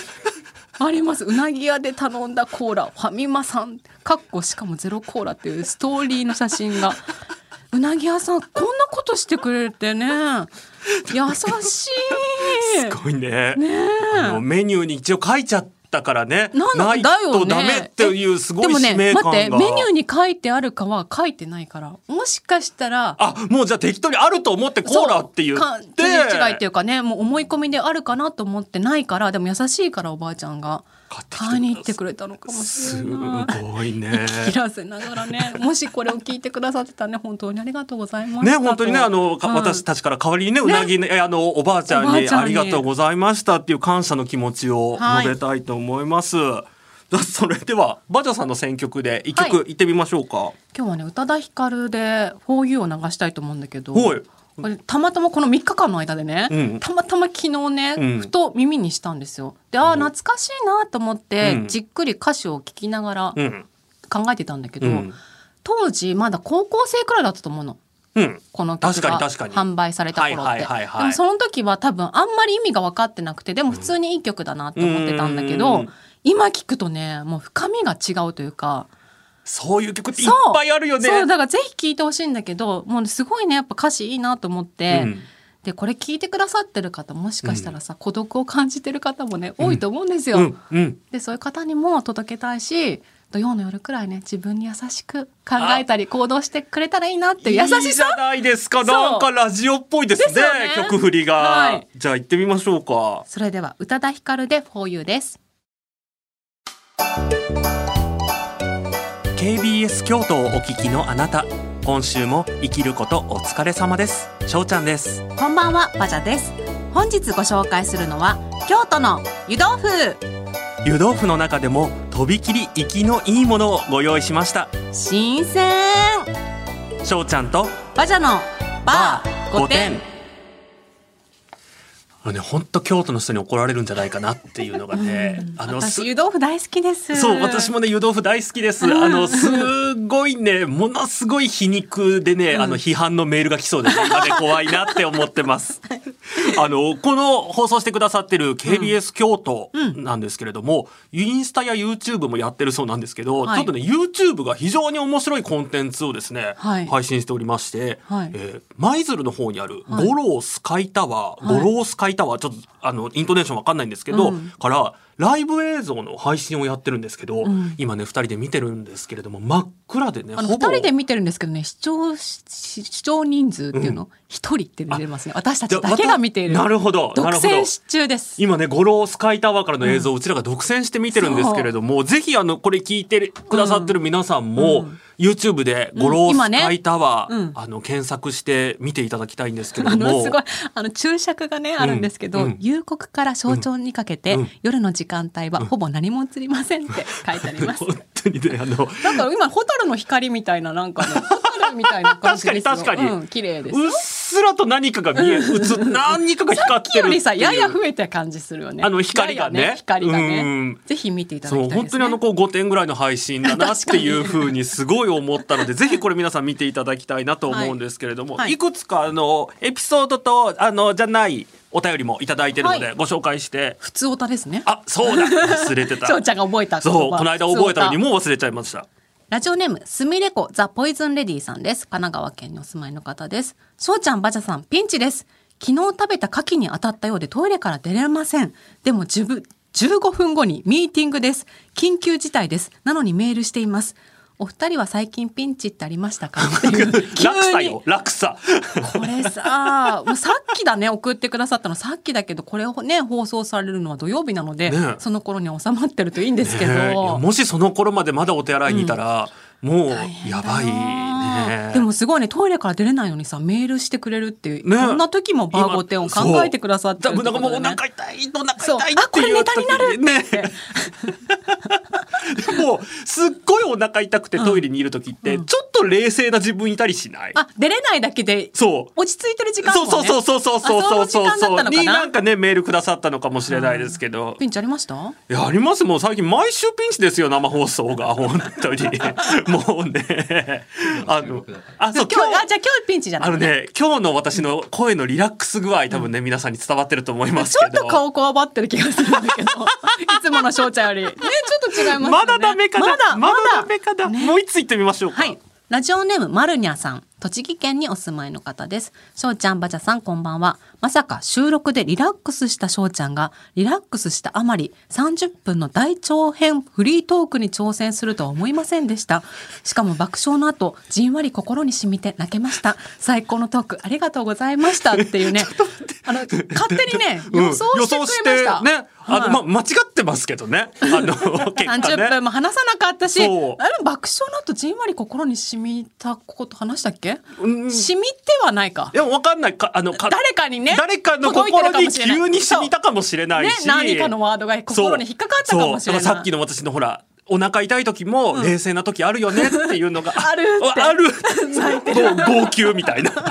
あります。うなぎ屋で頼んだコーラ。ファミマさん。かっこしかもゼロコーラっていうストーリーの写真が。うなぎ屋さんこんなことしてくれてね。優しい。すごいね。ねメニューに一応書いちゃったからね。なんだよね。とダメっていうすごいでもね使命感が、待ってメニューに書いてあるかは書いてないから。もしかしたらあもうじゃあ適当にあると思ってコーラって言そうって。か取り違いっていうかねもう思い込みであるかなと思ってないからでも優しいからおばあちゃんが買いに行ってくれたのかもしすれない。ごいね。切らせながらね。もしこれを聞いてくださってたらね。本当にありがとうございましたね本当にねあの、かうん。私たちから代わりにねうなぎねあのおばあちゃんにあちゃんに。ありがとうございましたっていう感謝の気持ちをはい。述べたいと思います。じゃあそれではバジャさんの選曲で一は曲いってみましょうか。今日はね宇多田ヒカルで「For You」を流したいと思うんだけど。はいこれたまたまこの3日間の間でね、うん。たまたま昨日ね、うん。ふと耳にしたんですよ。でああ懐かしいなと思って、うん。じっくり歌詞を聞きながらうん。考えてたんだけど、うん。当時まだ高校生くらいだったと思うの。うん。この曲が販売された頃って、でもその時は多分あんまり意味が分かってなくてでも普通にいい曲だなって思ってたんだけど、うん。今聞くとねもう深みが違うというかそういう曲っていっぱいあるよね。そうだからぜひ聴いてほしいんだけどもうすごいねやっぱ歌詞いいなと思って、うん。でこれ聞いてくださってる方もしかしたらさ、孤独を感じてる方もね多いと思うんですよ。うんうん。でそういう方にも届けたいし土曜の夜くらいね自分に優しく考えたり行動してくれたらいいなっていう優しいいじさゃないですか。なんかラジオっぽいですね。ね。曲振りが、はい。じゃあ行ってみましょうか。それでは宇多田ヒカルで For You です KBS 京都をお聞きのあなた。今週も生きることお疲れ様です。しょうちゃんです。こんばんはバジャです本日ご紹介するのは京都の湯豆腐湯豆腐の中でもとびきり生きのいいものをご用意しました。新鮮しょうちゃんとバジャのバー5点あのね、本当京都の人に怒られるんじゃないかなっていうのがね、あのす私湯豆腐大好きです。そう私もね湯豆腐大好きです。あのすごいねものすごい皮肉でね、あの批判のメールが来そうで、ね、今ね怖いなって思ってます。あのこの放送してくださってる KBS 京都なんですけれども、インスタや YouTube もやってるそうなんですけど、はい。ちょっとね YouTube が非常に面白いコンテンツをですね、はい。配信しておりまして、はい。えー舞鶴の方にあるはい。五郎スカイタワー、はい。五郎スカイタワーちょっとあのイントネーションわかんないんですけど、うん。からライブ映像の配信をやってるんですけど、ん。今ね2人で見てるんですけれども真っ暗でねあのほぼ。二人で見てるんですけどね視聴し視聴人数っていうの一、人って出ますね。私たちだけが見ている。なるほど独占中です。今ね五郎スカイタワーからの映像をうちらが独占して見てるんですけれども、ぜひあのこれ聞いてくださってる皆さんも、うん YouTube で五郎ス今ね。カイタワー、うん。あの検索して見ていただきたいんですけれあども。の すごい。あの注釈がねあるんですけど、うん。夕刻から早朝にかけて、うん。夜の時間帯はほぼ何も映りませんって書いてあります。本当にねあの。なんか今ホタルの光みたいななんかねホタルみたいな感じですよ。確かに確かに。うん、綺麗です。すらと何かが見え、映っ 何かが光ってるっていう。やや増えた感じするよね。あの光がね。やや光がうねん。ぜひ見ていただきたいね。本当にあのこう5点ぐらいの配信だなっていうふうにすごい思ったので ぜひこれ皆さん見ていただきたいなと思うんですけれども、はい。はい。い、くつかあのエピソードとあのじゃないお便りもいただいてるので、はい。ご紹介して。普通オタですね。あそうだ。忘れてた。翔ちゃんが覚えた。そうこの間覚えたのにもう忘れちゃいましたラジオネームすみれこザポイズンレディさんです。神奈川県にお住まいの方です。翔ちゃんばじゃさんピンチです。昨日食べた牡蠣に当たったようでトイレから出れません。でも十分15分後にミーティングです。緊急事態です。なのにメールしています。お二人は最近ピンチってありましたか？っていう。急落差に。よ落差。これさもうさっきだね送ってくださったのさっきだけどこれをね放送されるのは土曜日なので、ねその頃には収まってるといいんですけど、ねもしその頃までまだお手洗いにいたら、もう大変だやばい。ねでもすごいねトイレから出れないのにさメールしてくれるっていう、ねこんな時もバーゴテンを考えてくださってるってそうだからもうお腹痛いお腹痛いっていうあこれネタになるね でもすっごいお腹痛くてトイレにいる時って、うん。ちょっと冷静な自分いたりしない、あ出れないだけでそう。落ち着いてる時間も、ね、そうそうそうそうそうそうそう。あその時間だったのかな？になんかねメールくださったのかもしれないですけど、ピンチありました？いやあります。もう最近毎週ピンチですよ生放送が。本当に もうね。あのあそう今日あじゃあ今日ピンチじゃない？あのね今日の私の声のリラックス具合多分ね、皆さんに伝わってると思いますけど。ちょっと顔こわばってる気がするんだけど。いつもの翔ちゃんより。ねちょっと違いますまだダメかな？まだまだダメかな、もう一つ行ってみましょうか。はい。ラジオネームマルニャさん。栃木県にお住まいの方です。翔ちゃん、バジャさん、こんばんは。まさか収録でリラックスした翔ちゃんが、リラックスしたあまり、30分の大長編フリートークに挑戦するとは思いませんでした。しかも爆笑の後、じんわり心に染みて泣けました。最高のトーク、ありがとうございましたっていうね。あの、勝手にね、うん予想してくれました。予想してねあの、はいま間違ってますけどねあの結果30ね分も話さなかったし、あれ爆笑の後じんわり心に染みたこと話したっけ？うん。染みてはないか。い。やわかんない。かあのか誰かにね誰かの心に急に染みたかもしれないし、ね何かのワードが心に引っかかったかもしれないさっきの私のほらお腹痛い時も冷静な時あるよねっていうのが、ある。って。ある。泣いてる。号泣みたいな。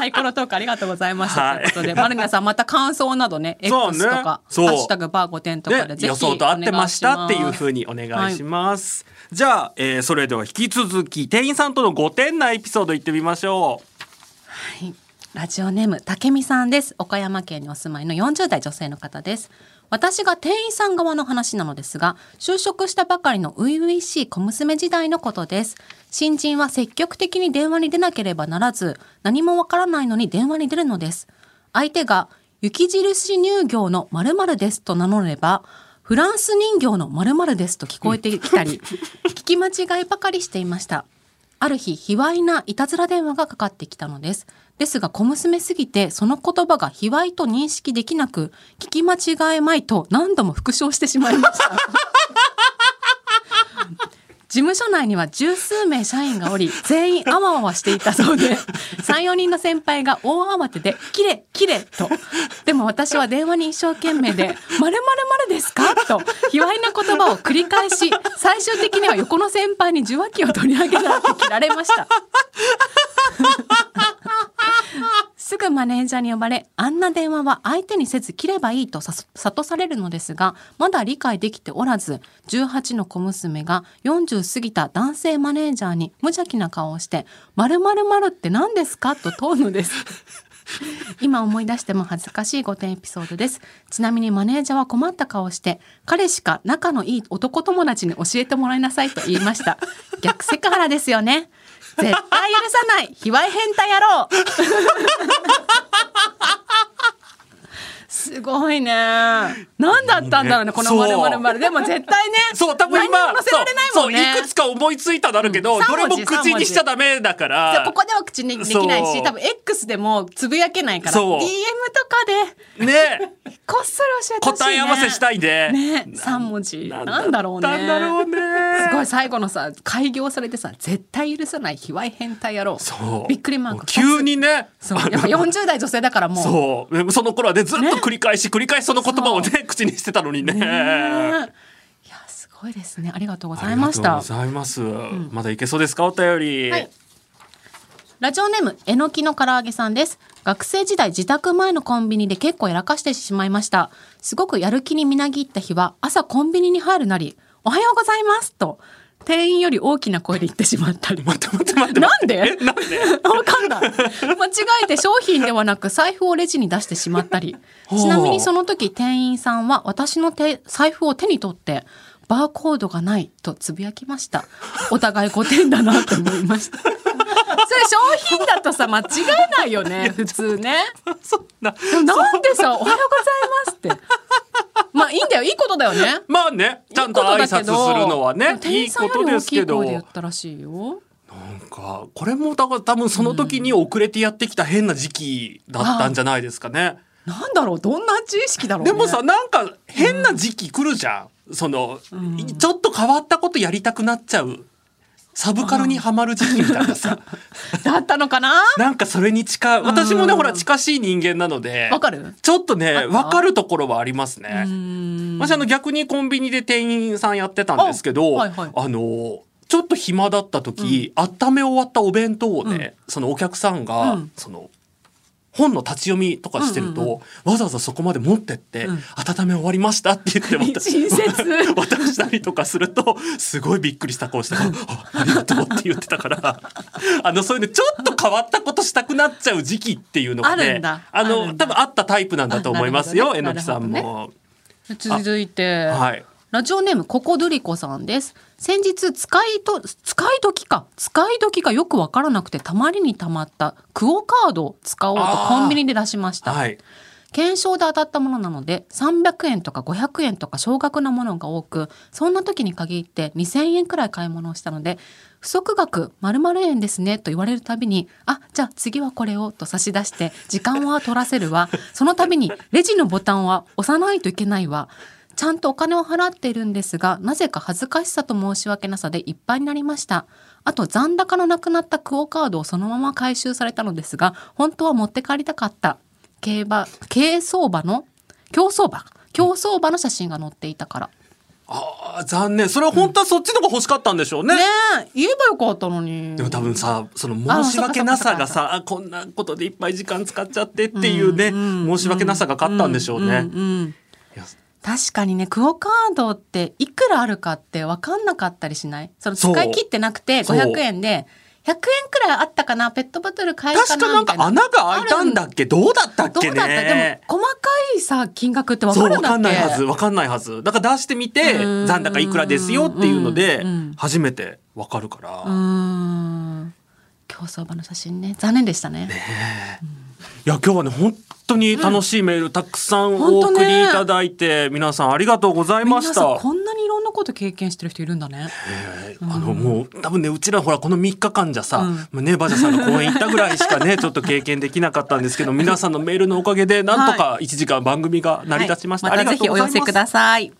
サイコロトークありがとうございました、はい。ということで、マルニャさんまた感想など ね、X とか、そう。ハッシュタグバー5点とかでねぜひ予想と合ってましたっていうふうに。にお願いします、じゃあ、えーそれでは引き続き店員さんとの5点なエピソードいってみましょう。はいラジオネームたけみさんです。岡山県にお住まいの40代女性の方です。私が店員さん側の話なのですが就職したばかりの初々しい小娘時代のことです。新人は積極的に電話に出なければならず何もわからないのに電話に出るのです。相手が雪印乳業の〇〇ですと名乗ればフランス人形の〇〇ですと聞こえてきたり、聞き間違いばかりしていました。ある日、卑猥ないたずら電話がかかってきたのです。ですが、小娘すぎて、その言葉が卑猥と認識できなく、聞き間違えまいと何度も復唱してしまいました。事務所内には十数名社員がおり、全員あわあわしていたそうで、3、4人の先輩が大慌てで、キレ、キレと。でも私は電話に一生懸命で、まるまるですか？と、卑猥な言葉を繰り返し、最終的には横の先輩に受話器を取り上げられて切られました。すぐマネージャーに呼ばれ、あんな電話は相手にせず切ればいいとさ諭されるのですが、まだ理解できておらず、18の小娘が40過ぎた男性マネージャーに無邪気な顔をして、〇〇〇って何ですかと問うのです。今思い出しても恥ずかしい5点エピソードです。ちなみにマネージャーは困った顔をして、彼しか仲のいい男友達に教えてもらいなさいと言いました。逆セクハラですよね。絶対許さない。卑猥変態野郎。すごいね。何だったんだろうね、このまるまるまる。でも絶対ね。そう多分今。そういくつか思いついたなるけど、うんどれも口にしちゃダメだからここでは口にできないし、多分 X でもつぶやけないから、そう DM とかでね こっそり教えて。答え合わせしたいねね、三文字。なんだろうね。なんだろうねすごい最後のさ開業されてさ絶対許さない卑猥変態野郎そうびっくりマーク急にねそうやっぱ40代女性だからもうそうその頃はねずっと繰り返し繰り返しその言葉をね口にしてたのにね。ねえ。いやすごいですね。ありがとうございました。ありがとうございます、まだいけそうですか？お便り、はい。ラジオネームえのきの唐揚げさんです。学生時代自宅前のコンビニで結構やらかしてしまいました。すごくやる気にみなぎった日は朝コンビニに入るなりおはようございますと店員より大きな声で言ってしまったり待って待って待ってなんで？えなんで？わかんない。間違えて商品ではなく財布をレジに出してしまったり。ちなみにその時店員さんは私の手財布を手に取って、バーコードがないとつぶやきました。お互い5点だなと思いました。商品だとさ、間違えないよね、普通ね。なんでさ、おはようございますって。まあいいんだよ、いいことだよね。まあねちゃんと挨拶するのはねいいことですけど大きい声で言ったらしいよ。なんかこれも多分その時に遅れてやってきた変な時期だったんじゃないですかね。なんだろう、どんな知識だろう、ね。でもさなんか変な時期来るじゃん。その、ちょっと変わったことやりたくなっちゃうサブカルにはまる時期みたいなさ。だったのかな？なんかそれに近い。私もねうんほら近しい人間なのでわかる？ちょっとねあった分かるところはありますね。ん。私あの逆にコンビニで店員さんやってたんですけどあ,、あはいはい。のちょっと暇だった時、温め終わったお弁当をね、そのお客さんが、うん。その本の立ち読みとかしてると、うんうんわざわざそこまで持ってって、うん。温め終わりましたって言って渡親切。渡したりとかするとすごいびっくりした顔してあありがとうって言ってたから。あのそういうのちょっと変わったことしたくなっちゃう時期っていうのがねあるんだ。あの多分あったタイプなんだと思いますよあえのきさんも。続いて、はいラジオネームココドリコさんです。先日使いと使い時か使い時がよくわからなくてたまりにたまったクオカードを使おうとコンビニで出しました。はい。検証で当たったものなので300円とか500円とか少額なものが多くそんな時に限って2,000円くらい買い物をしたので不足額〇〇円ですねと言われるたびにあじゃあ次はこれをと差し出して時間は取らせるわ。その度にレジのボタンは押さないといけないわちゃんとお金を払っているんですがなぜか恥ずかしさと申し訳なさでいっぱいになりました。あと残高のなくなったクオカードをそのまま回収されたのですが本当は持って帰りたかった。競馬競走馬の競走馬？競走馬の写真が載っていたから。あー残念。それは本当はそっちの方が欲しかったんでしょうね。ねえ。言えばよかったのに。でも多分さその申し訳なさがさあこんなことでいっぱい時間使っちゃってっていうね、申し訳なさが勝ったんでしょうね。んんうん。いや確かにねクオカードっていくらあるかって分かんなかったりしない？そのそう。使い切ってなくてそう。500円で。100円くらいあったかな？ペットボトル買えるか確かなんか穴が開いたんだっけ？どうだったっけどうだった？でね。も細かいさ金額って分そうかるんだっけわかんないはず。わかんないはず。だから出してみてうん。残高いくらですよっていうので初めてわかるから、競競走馬の写真ね。残念でしたね。いや今日はね本当に楽しいメールたくさんお送りいただいて、皆さんありがとうございました。皆さんこんなにいろんなこと経験してる人いるんだね。えーあのもう多分ねうちらほらこの3日間じゃさ、うん。まあねバジャさんが公園行ったぐらいしかねちょっと経験できなかったんですけど 皆さんのメールのおかげでなんとか1時間番組が成り立ちました、はい。またありがとうございます。ぜひお寄せください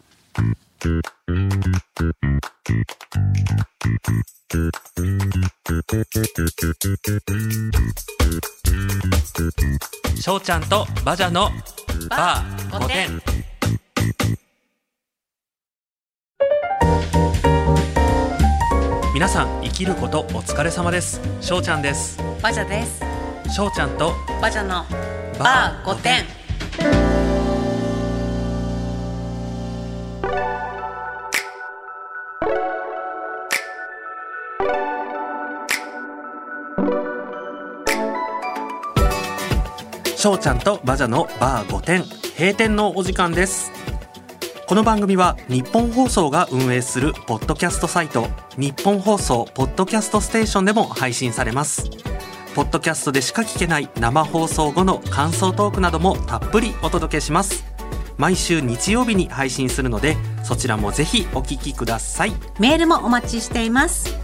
しょうちゃんとバジャのバー5点皆さん生きることお疲れ様です。しょうちゃんです。バジャです。しょうちゃんとバジャのバー5点しょうちゃんとバジャのバー5点閉店のお時間です。この番組は日本放送が運営するポッドキャストサイト日本放送ポッドキャストステーションでも配信されます。ポッドキャストでしか聞けない生放送後の感想トークなどもたっぷりお届けします。毎週日曜日に配信するのでそちらもぜひお聞きください。メールもお待ちしています。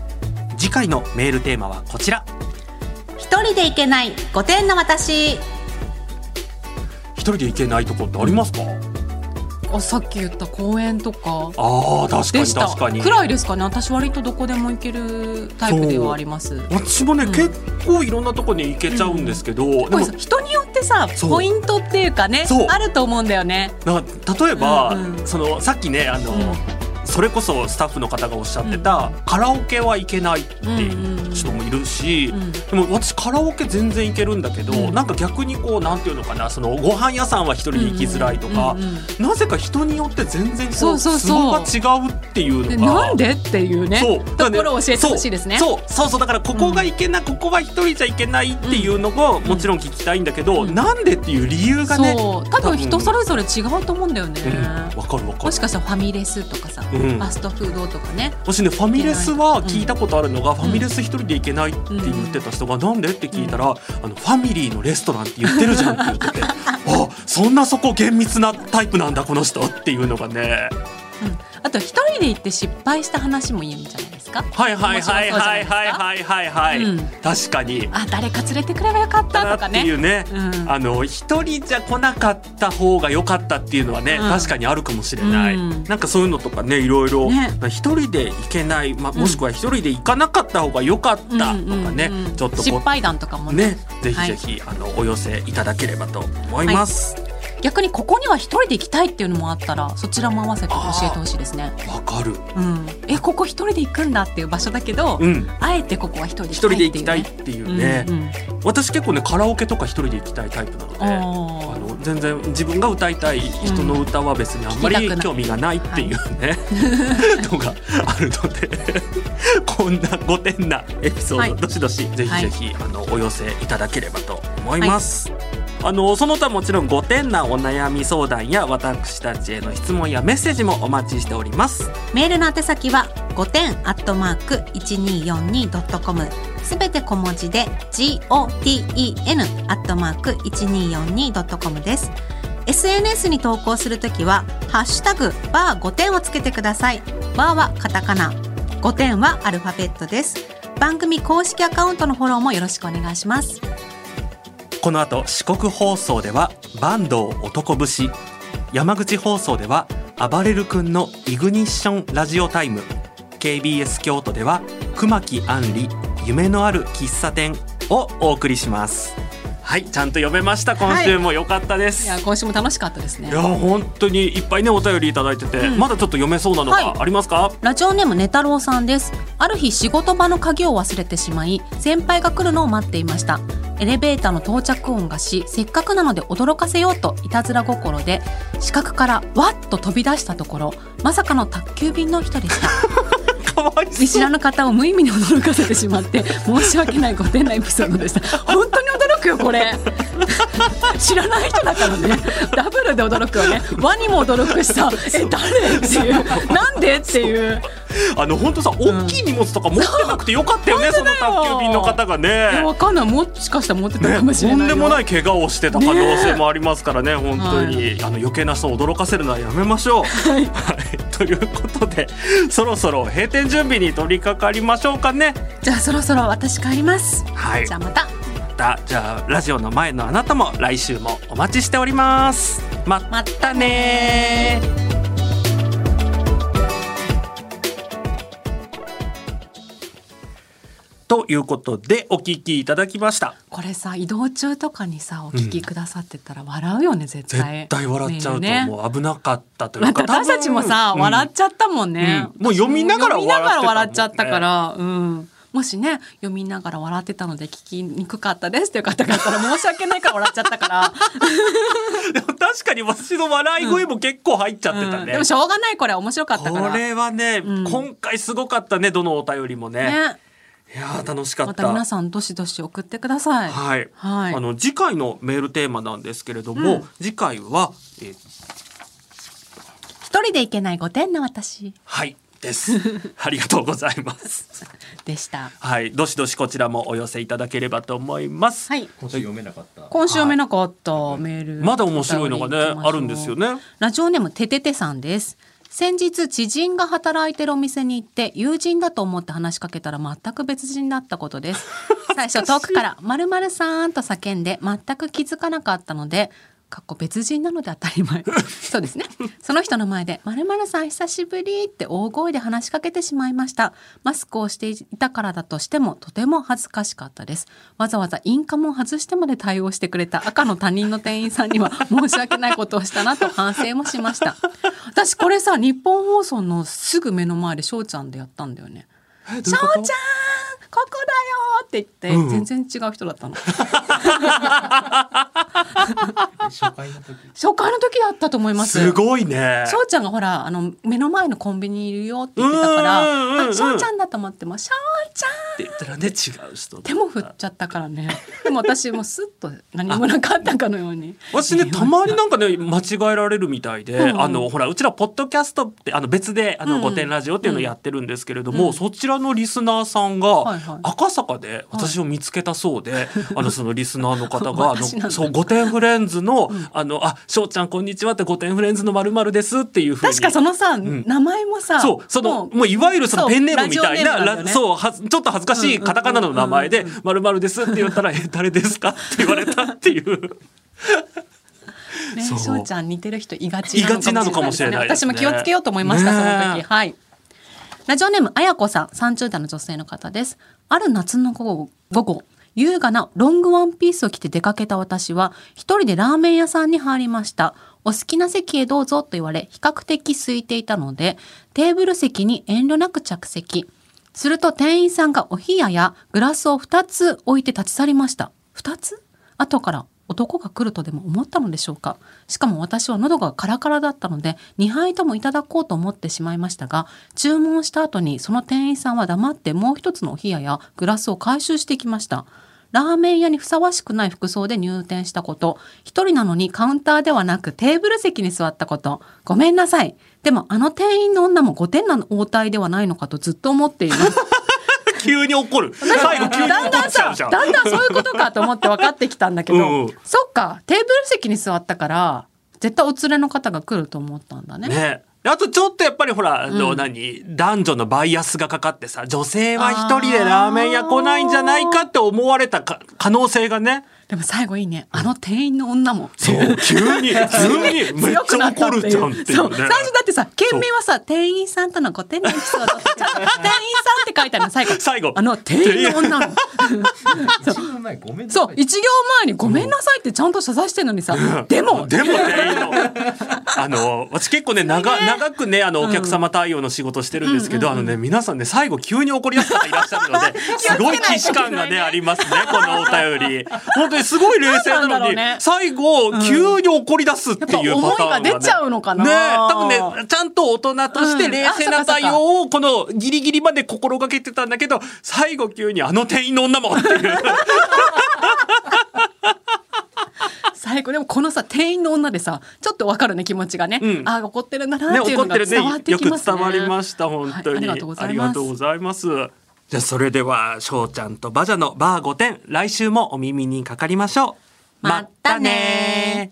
次回のメールテーマはこちら。一人で行けない5点の私一人で行けないとこってありますか、あさっき言った公園とか。ああ確かにでした。確かに。くらいですかね。私割とどこでも行けるタイプではあります。私もね、うん。結構いろんなとこに行けちゃうんですけど、これでもさ人によってさポイントっていうかねあると思うんだよね。な例えば、うんうん。そのさっきねあの、うん。それこそスタッフの方がおっしゃってた、カラオケは行けないっていう人もいるし、うん。でも私カラオケ全然行けるんだけど、うん。なんか逆にこうなんていうのかなそのご飯屋さんは一人で行きづらいとか、うんうんうんなぜか人によって全然こうそうが違うっていうでのが。なんでっていうねそう。ところを教えてほしいですね。そう。そう。そうだからここがいけない、ここは一人じゃいけないっていうのをもちろん聞きたいんだけど、うん。なんでっていう理由がね多分人それぞれ違うと思うんだよね、うん。わかるわかる。もしかしたらファミレスとかさ、うん。ファストフードとかね。私ねファミレスは聞いたことあるのが、ん。ファミレス一人で行けないって言ってた人が、なんでって聞いたら、あのファミリーのレストランって言ってるじゃんって言っててあそんなそこ厳密なタイプなんだこの人っていうのがね。うん、あと一人で行って失敗した話もいいんじゃないですか？はいはいはいはいはいはい。はいはい、うん。確かに。あ誰か連れてくればよかったとかっていねうね、うん。あの一人じゃ来なかった方が良かったっていうのはね、うん。確かにあるかもしれない、うん。なんかそういうのとかねいろいろね。一人で行けない、まあ、もしくは一人で行かなかった方が良かったとかね、ちょっとこ失敗談とかもね。ね。ぜひぜひ、あのお寄せいただければと思います。逆にここには一人で行きたいっていうのもあったらそちらも合わせて教えてほしいですね。わかる。うん、えここ一人で行くんだっていう場所だけど、うん。あえてここは一人で一人で行きたいっていうね、うんうん私結構ねカラオケとか一人で行きたいタイプなので。あの全然自分が歌いたい人の歌は別にあんまり興味がないっていうね、のがあるのでこんな5点なエピソード、はいどしどしぜひぜひ、あのお寄せいただければと思います。あのその他もちろん5点なお悩み相談や私たちへの質問やメッセージもお待ちしております。メールの宛先は5点アットマーク 1242.com すべて小文字で GOTEN アットマーク 1242.com です。SNS に投稿するときは、ハッシュタグ、バー5点をつけてください。バーはカタカナ、5点はアルファベットです。番組公式アカウントのフォローもよろしくお願いします。この後四国放送では坂東男節山口放送では暴れる君のイグニッションラジオタイム KBS 京都では熊木杏里夢のある喫茶店をお送りします。はいちゃんと読めました。今週も良かったです、い。や、今週も楽しかったですね。いや本当にいっぱいねお便りいただいてて、うん。まだちょっと読めそうなのはい。がありますか、ラジオネームねたろうさんです。ある日仕事場の鍵を忘れてしまい、先輩が来るのを待っていました。エレベーターの到着音がし、せっかくなので驚かせようといたずら心で、死角からわっと飛び出したところ、まさかの宅急便の人でした。見知らぬ方を無意味に驚かせてしまって、申し訳ない5点なエピソードでした。本当に驚くくよこれ。知らない人だからね。ダブルで驚くよね。ワにも驚くしさえ誰っていう。なんでっていう。あの本当さ大きい荷物とか持ってなくてよかったよね、その宅急便の方がね。わかんない。もしかしたら持ってたね、かもしれないよ、とんでもない怪我をしてた可能性もありますからね本当に、あの余計な人を驚かせるのはやめましょう。はい、ということでそろそろ閉店準備に取り掛かりましょうかね。じゃあそろそろ私帰りますはいじゃあまたまたじゃあラジオの前のあなたも来週もお待ちしております。ままたねということでお聞きいただきました。これさ移動中とかにさお聞きくださってたら笑うよね、絶対。絶対笑っちゃうとね思う、危なかったというか私たちもさ、多分。笑っちゃったもんね、うん。もう読みながら笑っちゃったから、うん。もしね読みながら笑ってたので聞きにくかったですっていう方がいたら申し訳ないから笑っちゃったから、でも確かに私の笑い声も結構入っちゃってたね、うん。でもしょうがないこれ面白かったから。これはね、ん。今回すごかったねどのお便りもね。ねいやー楽しかった。また皆さんどしどし送ってください。はい、はい。あの次回のメールテーマなんですけれども、うん。次回は、えー一人で行けない5点の私。はいです。ありがとうございます。でした。はいどしどしこちらもお寄せいただければと思います、はい。今週読めなかった。今週読めなかったメール、まだ面白いのがねあるんですよね。ラジオネームてててさんです先日知人が働いてるお店に行って友人だと思って話しかけたら全く別人だったことです。最初遠くから「まるまるさん」と叫んで全く気づかなかったのでかっこ別人なので当たり前。そうですね。その人の前で「まるさん久しぶり」って大声で話しかけてしまいました。マスクをしていたからだとしてもとても恥ずかしかったです。わざわざインカムを外してまで対応してくれた赤の他人の店員さんには 申し訳ないことをしたなと反省もしました。私これさ日本放送のすぐ目の前で翔ちゃんでやったんだよね。え翔ちゃんここだよって言って、うん。全然違う人だったの 初回の時。初回の時だったと思います。すごいね。翔ちゃんがほらあの目の前のコンビニにいるよって言ってたからうんうちゃんだと思っても翔ちゃんって言ったらね違う人手も振っちゃったからね。でも私もスッと何もなかったかのように。私ねたまになんかね間違えられるみたいで、うんうん。あのほらうちらポッドキャストってあの別で「あのうん御殿ラジオ」っていうのをやってるんですけれども、うん。そちらのリスナーさんはいはい。が赤坂で私を見つけたそうで、あのそのリスナーの方が「あのそう御殿フレンズの「あのあ翔ちゃんこんにちは」って「御殿フレンズのまるです」っていうふうに。確かそのさ、ん。名前もさそうそのもういわゆるそのペンネームみたいなね。そうはちょっと恥ずかしいカタカナの名前で「まるです」って言ったら「え誰ですか?」って言われたっていう。ねそう。翔ちゃん似てる人いがちなのかもしれないですね。私も気をつけようと思いました、ねその時。はい。ラジオネームあやこさん。30代の女性の方です。ある夏の午後午後優雅なロングワンピースを着て出かけた私は一人でラーメン屋さんに入りました。お好きな席へどうぞと言われ比較的空いていたのでテーブル席に遠慮なく着席。すると店員さんがお冷ややグラスを2つ置いて立ち去りました。2つ？後から男が来るとでも思ったのでしょうか？しかも私は喉がカラカラだったので2杯ともいただこうと思ってしまいましたが注文した後にその店員さんは黙ってもう一つのお冷ややグラスを回収してきました。ラーメン屋にふさわしくない服装で入店したこと一人なのにカウンターではなくテーブル席に座ったこと。ごめんなさい。でもあの店員の女も5点なの応対ではないのかとずっと思っています。急に怒る。最後急に怒だんだんだんだんそういうことかと思って分かってきたんだけどうんうん。そっかテーブル席に座ったから絶対お連れの方が来ると思ったんだね。ね。であとちょっとやっぱりほら、あのうん。何男女のバイアスがかかってさ女性は一人でラーメン屋来ないんじゃないかって思われたか可能性がねでも最後いいね。あの店員の女も。そう急に 急にめっ強ちゃくなった怒るじゃんっていうね。そう最初だってさ県名はさ店員さんとのご店内エピソードってちゃんと 店員さんって書いてあるの最後。最後。あの店員の女の。そう。一行前にごめんなさいってちゃんと謝罪してるのにさ。でも。でも店員の。あの私結構ね長長くねあのお客様対応の仕事してるんですけど、あのね皆さんね最後急に怒りやすい方いらっしゃるのですごい既視感がねありますねこのお便り。本当ですごい冷静なのに、ね、最後、急に怒り出すっていうパターン、ね、が出ちゃうのかな。ね。多分ね、ちゃんと大人として冷静な対応を、このギリギリまで心がけてたんだけど、最後急にあの店員の女もっていう。最後でもこのさ店員の女でさちょっとわかるね気持ちがね、うん、あ怒ってるんだなっていうのが伝わってきますね。ねねよく伝わりました本当に、はい、ありがとうございます。じゃあそれでは翔ちゃんとバジャのバー5点来週もお耳にかかりましょう。またね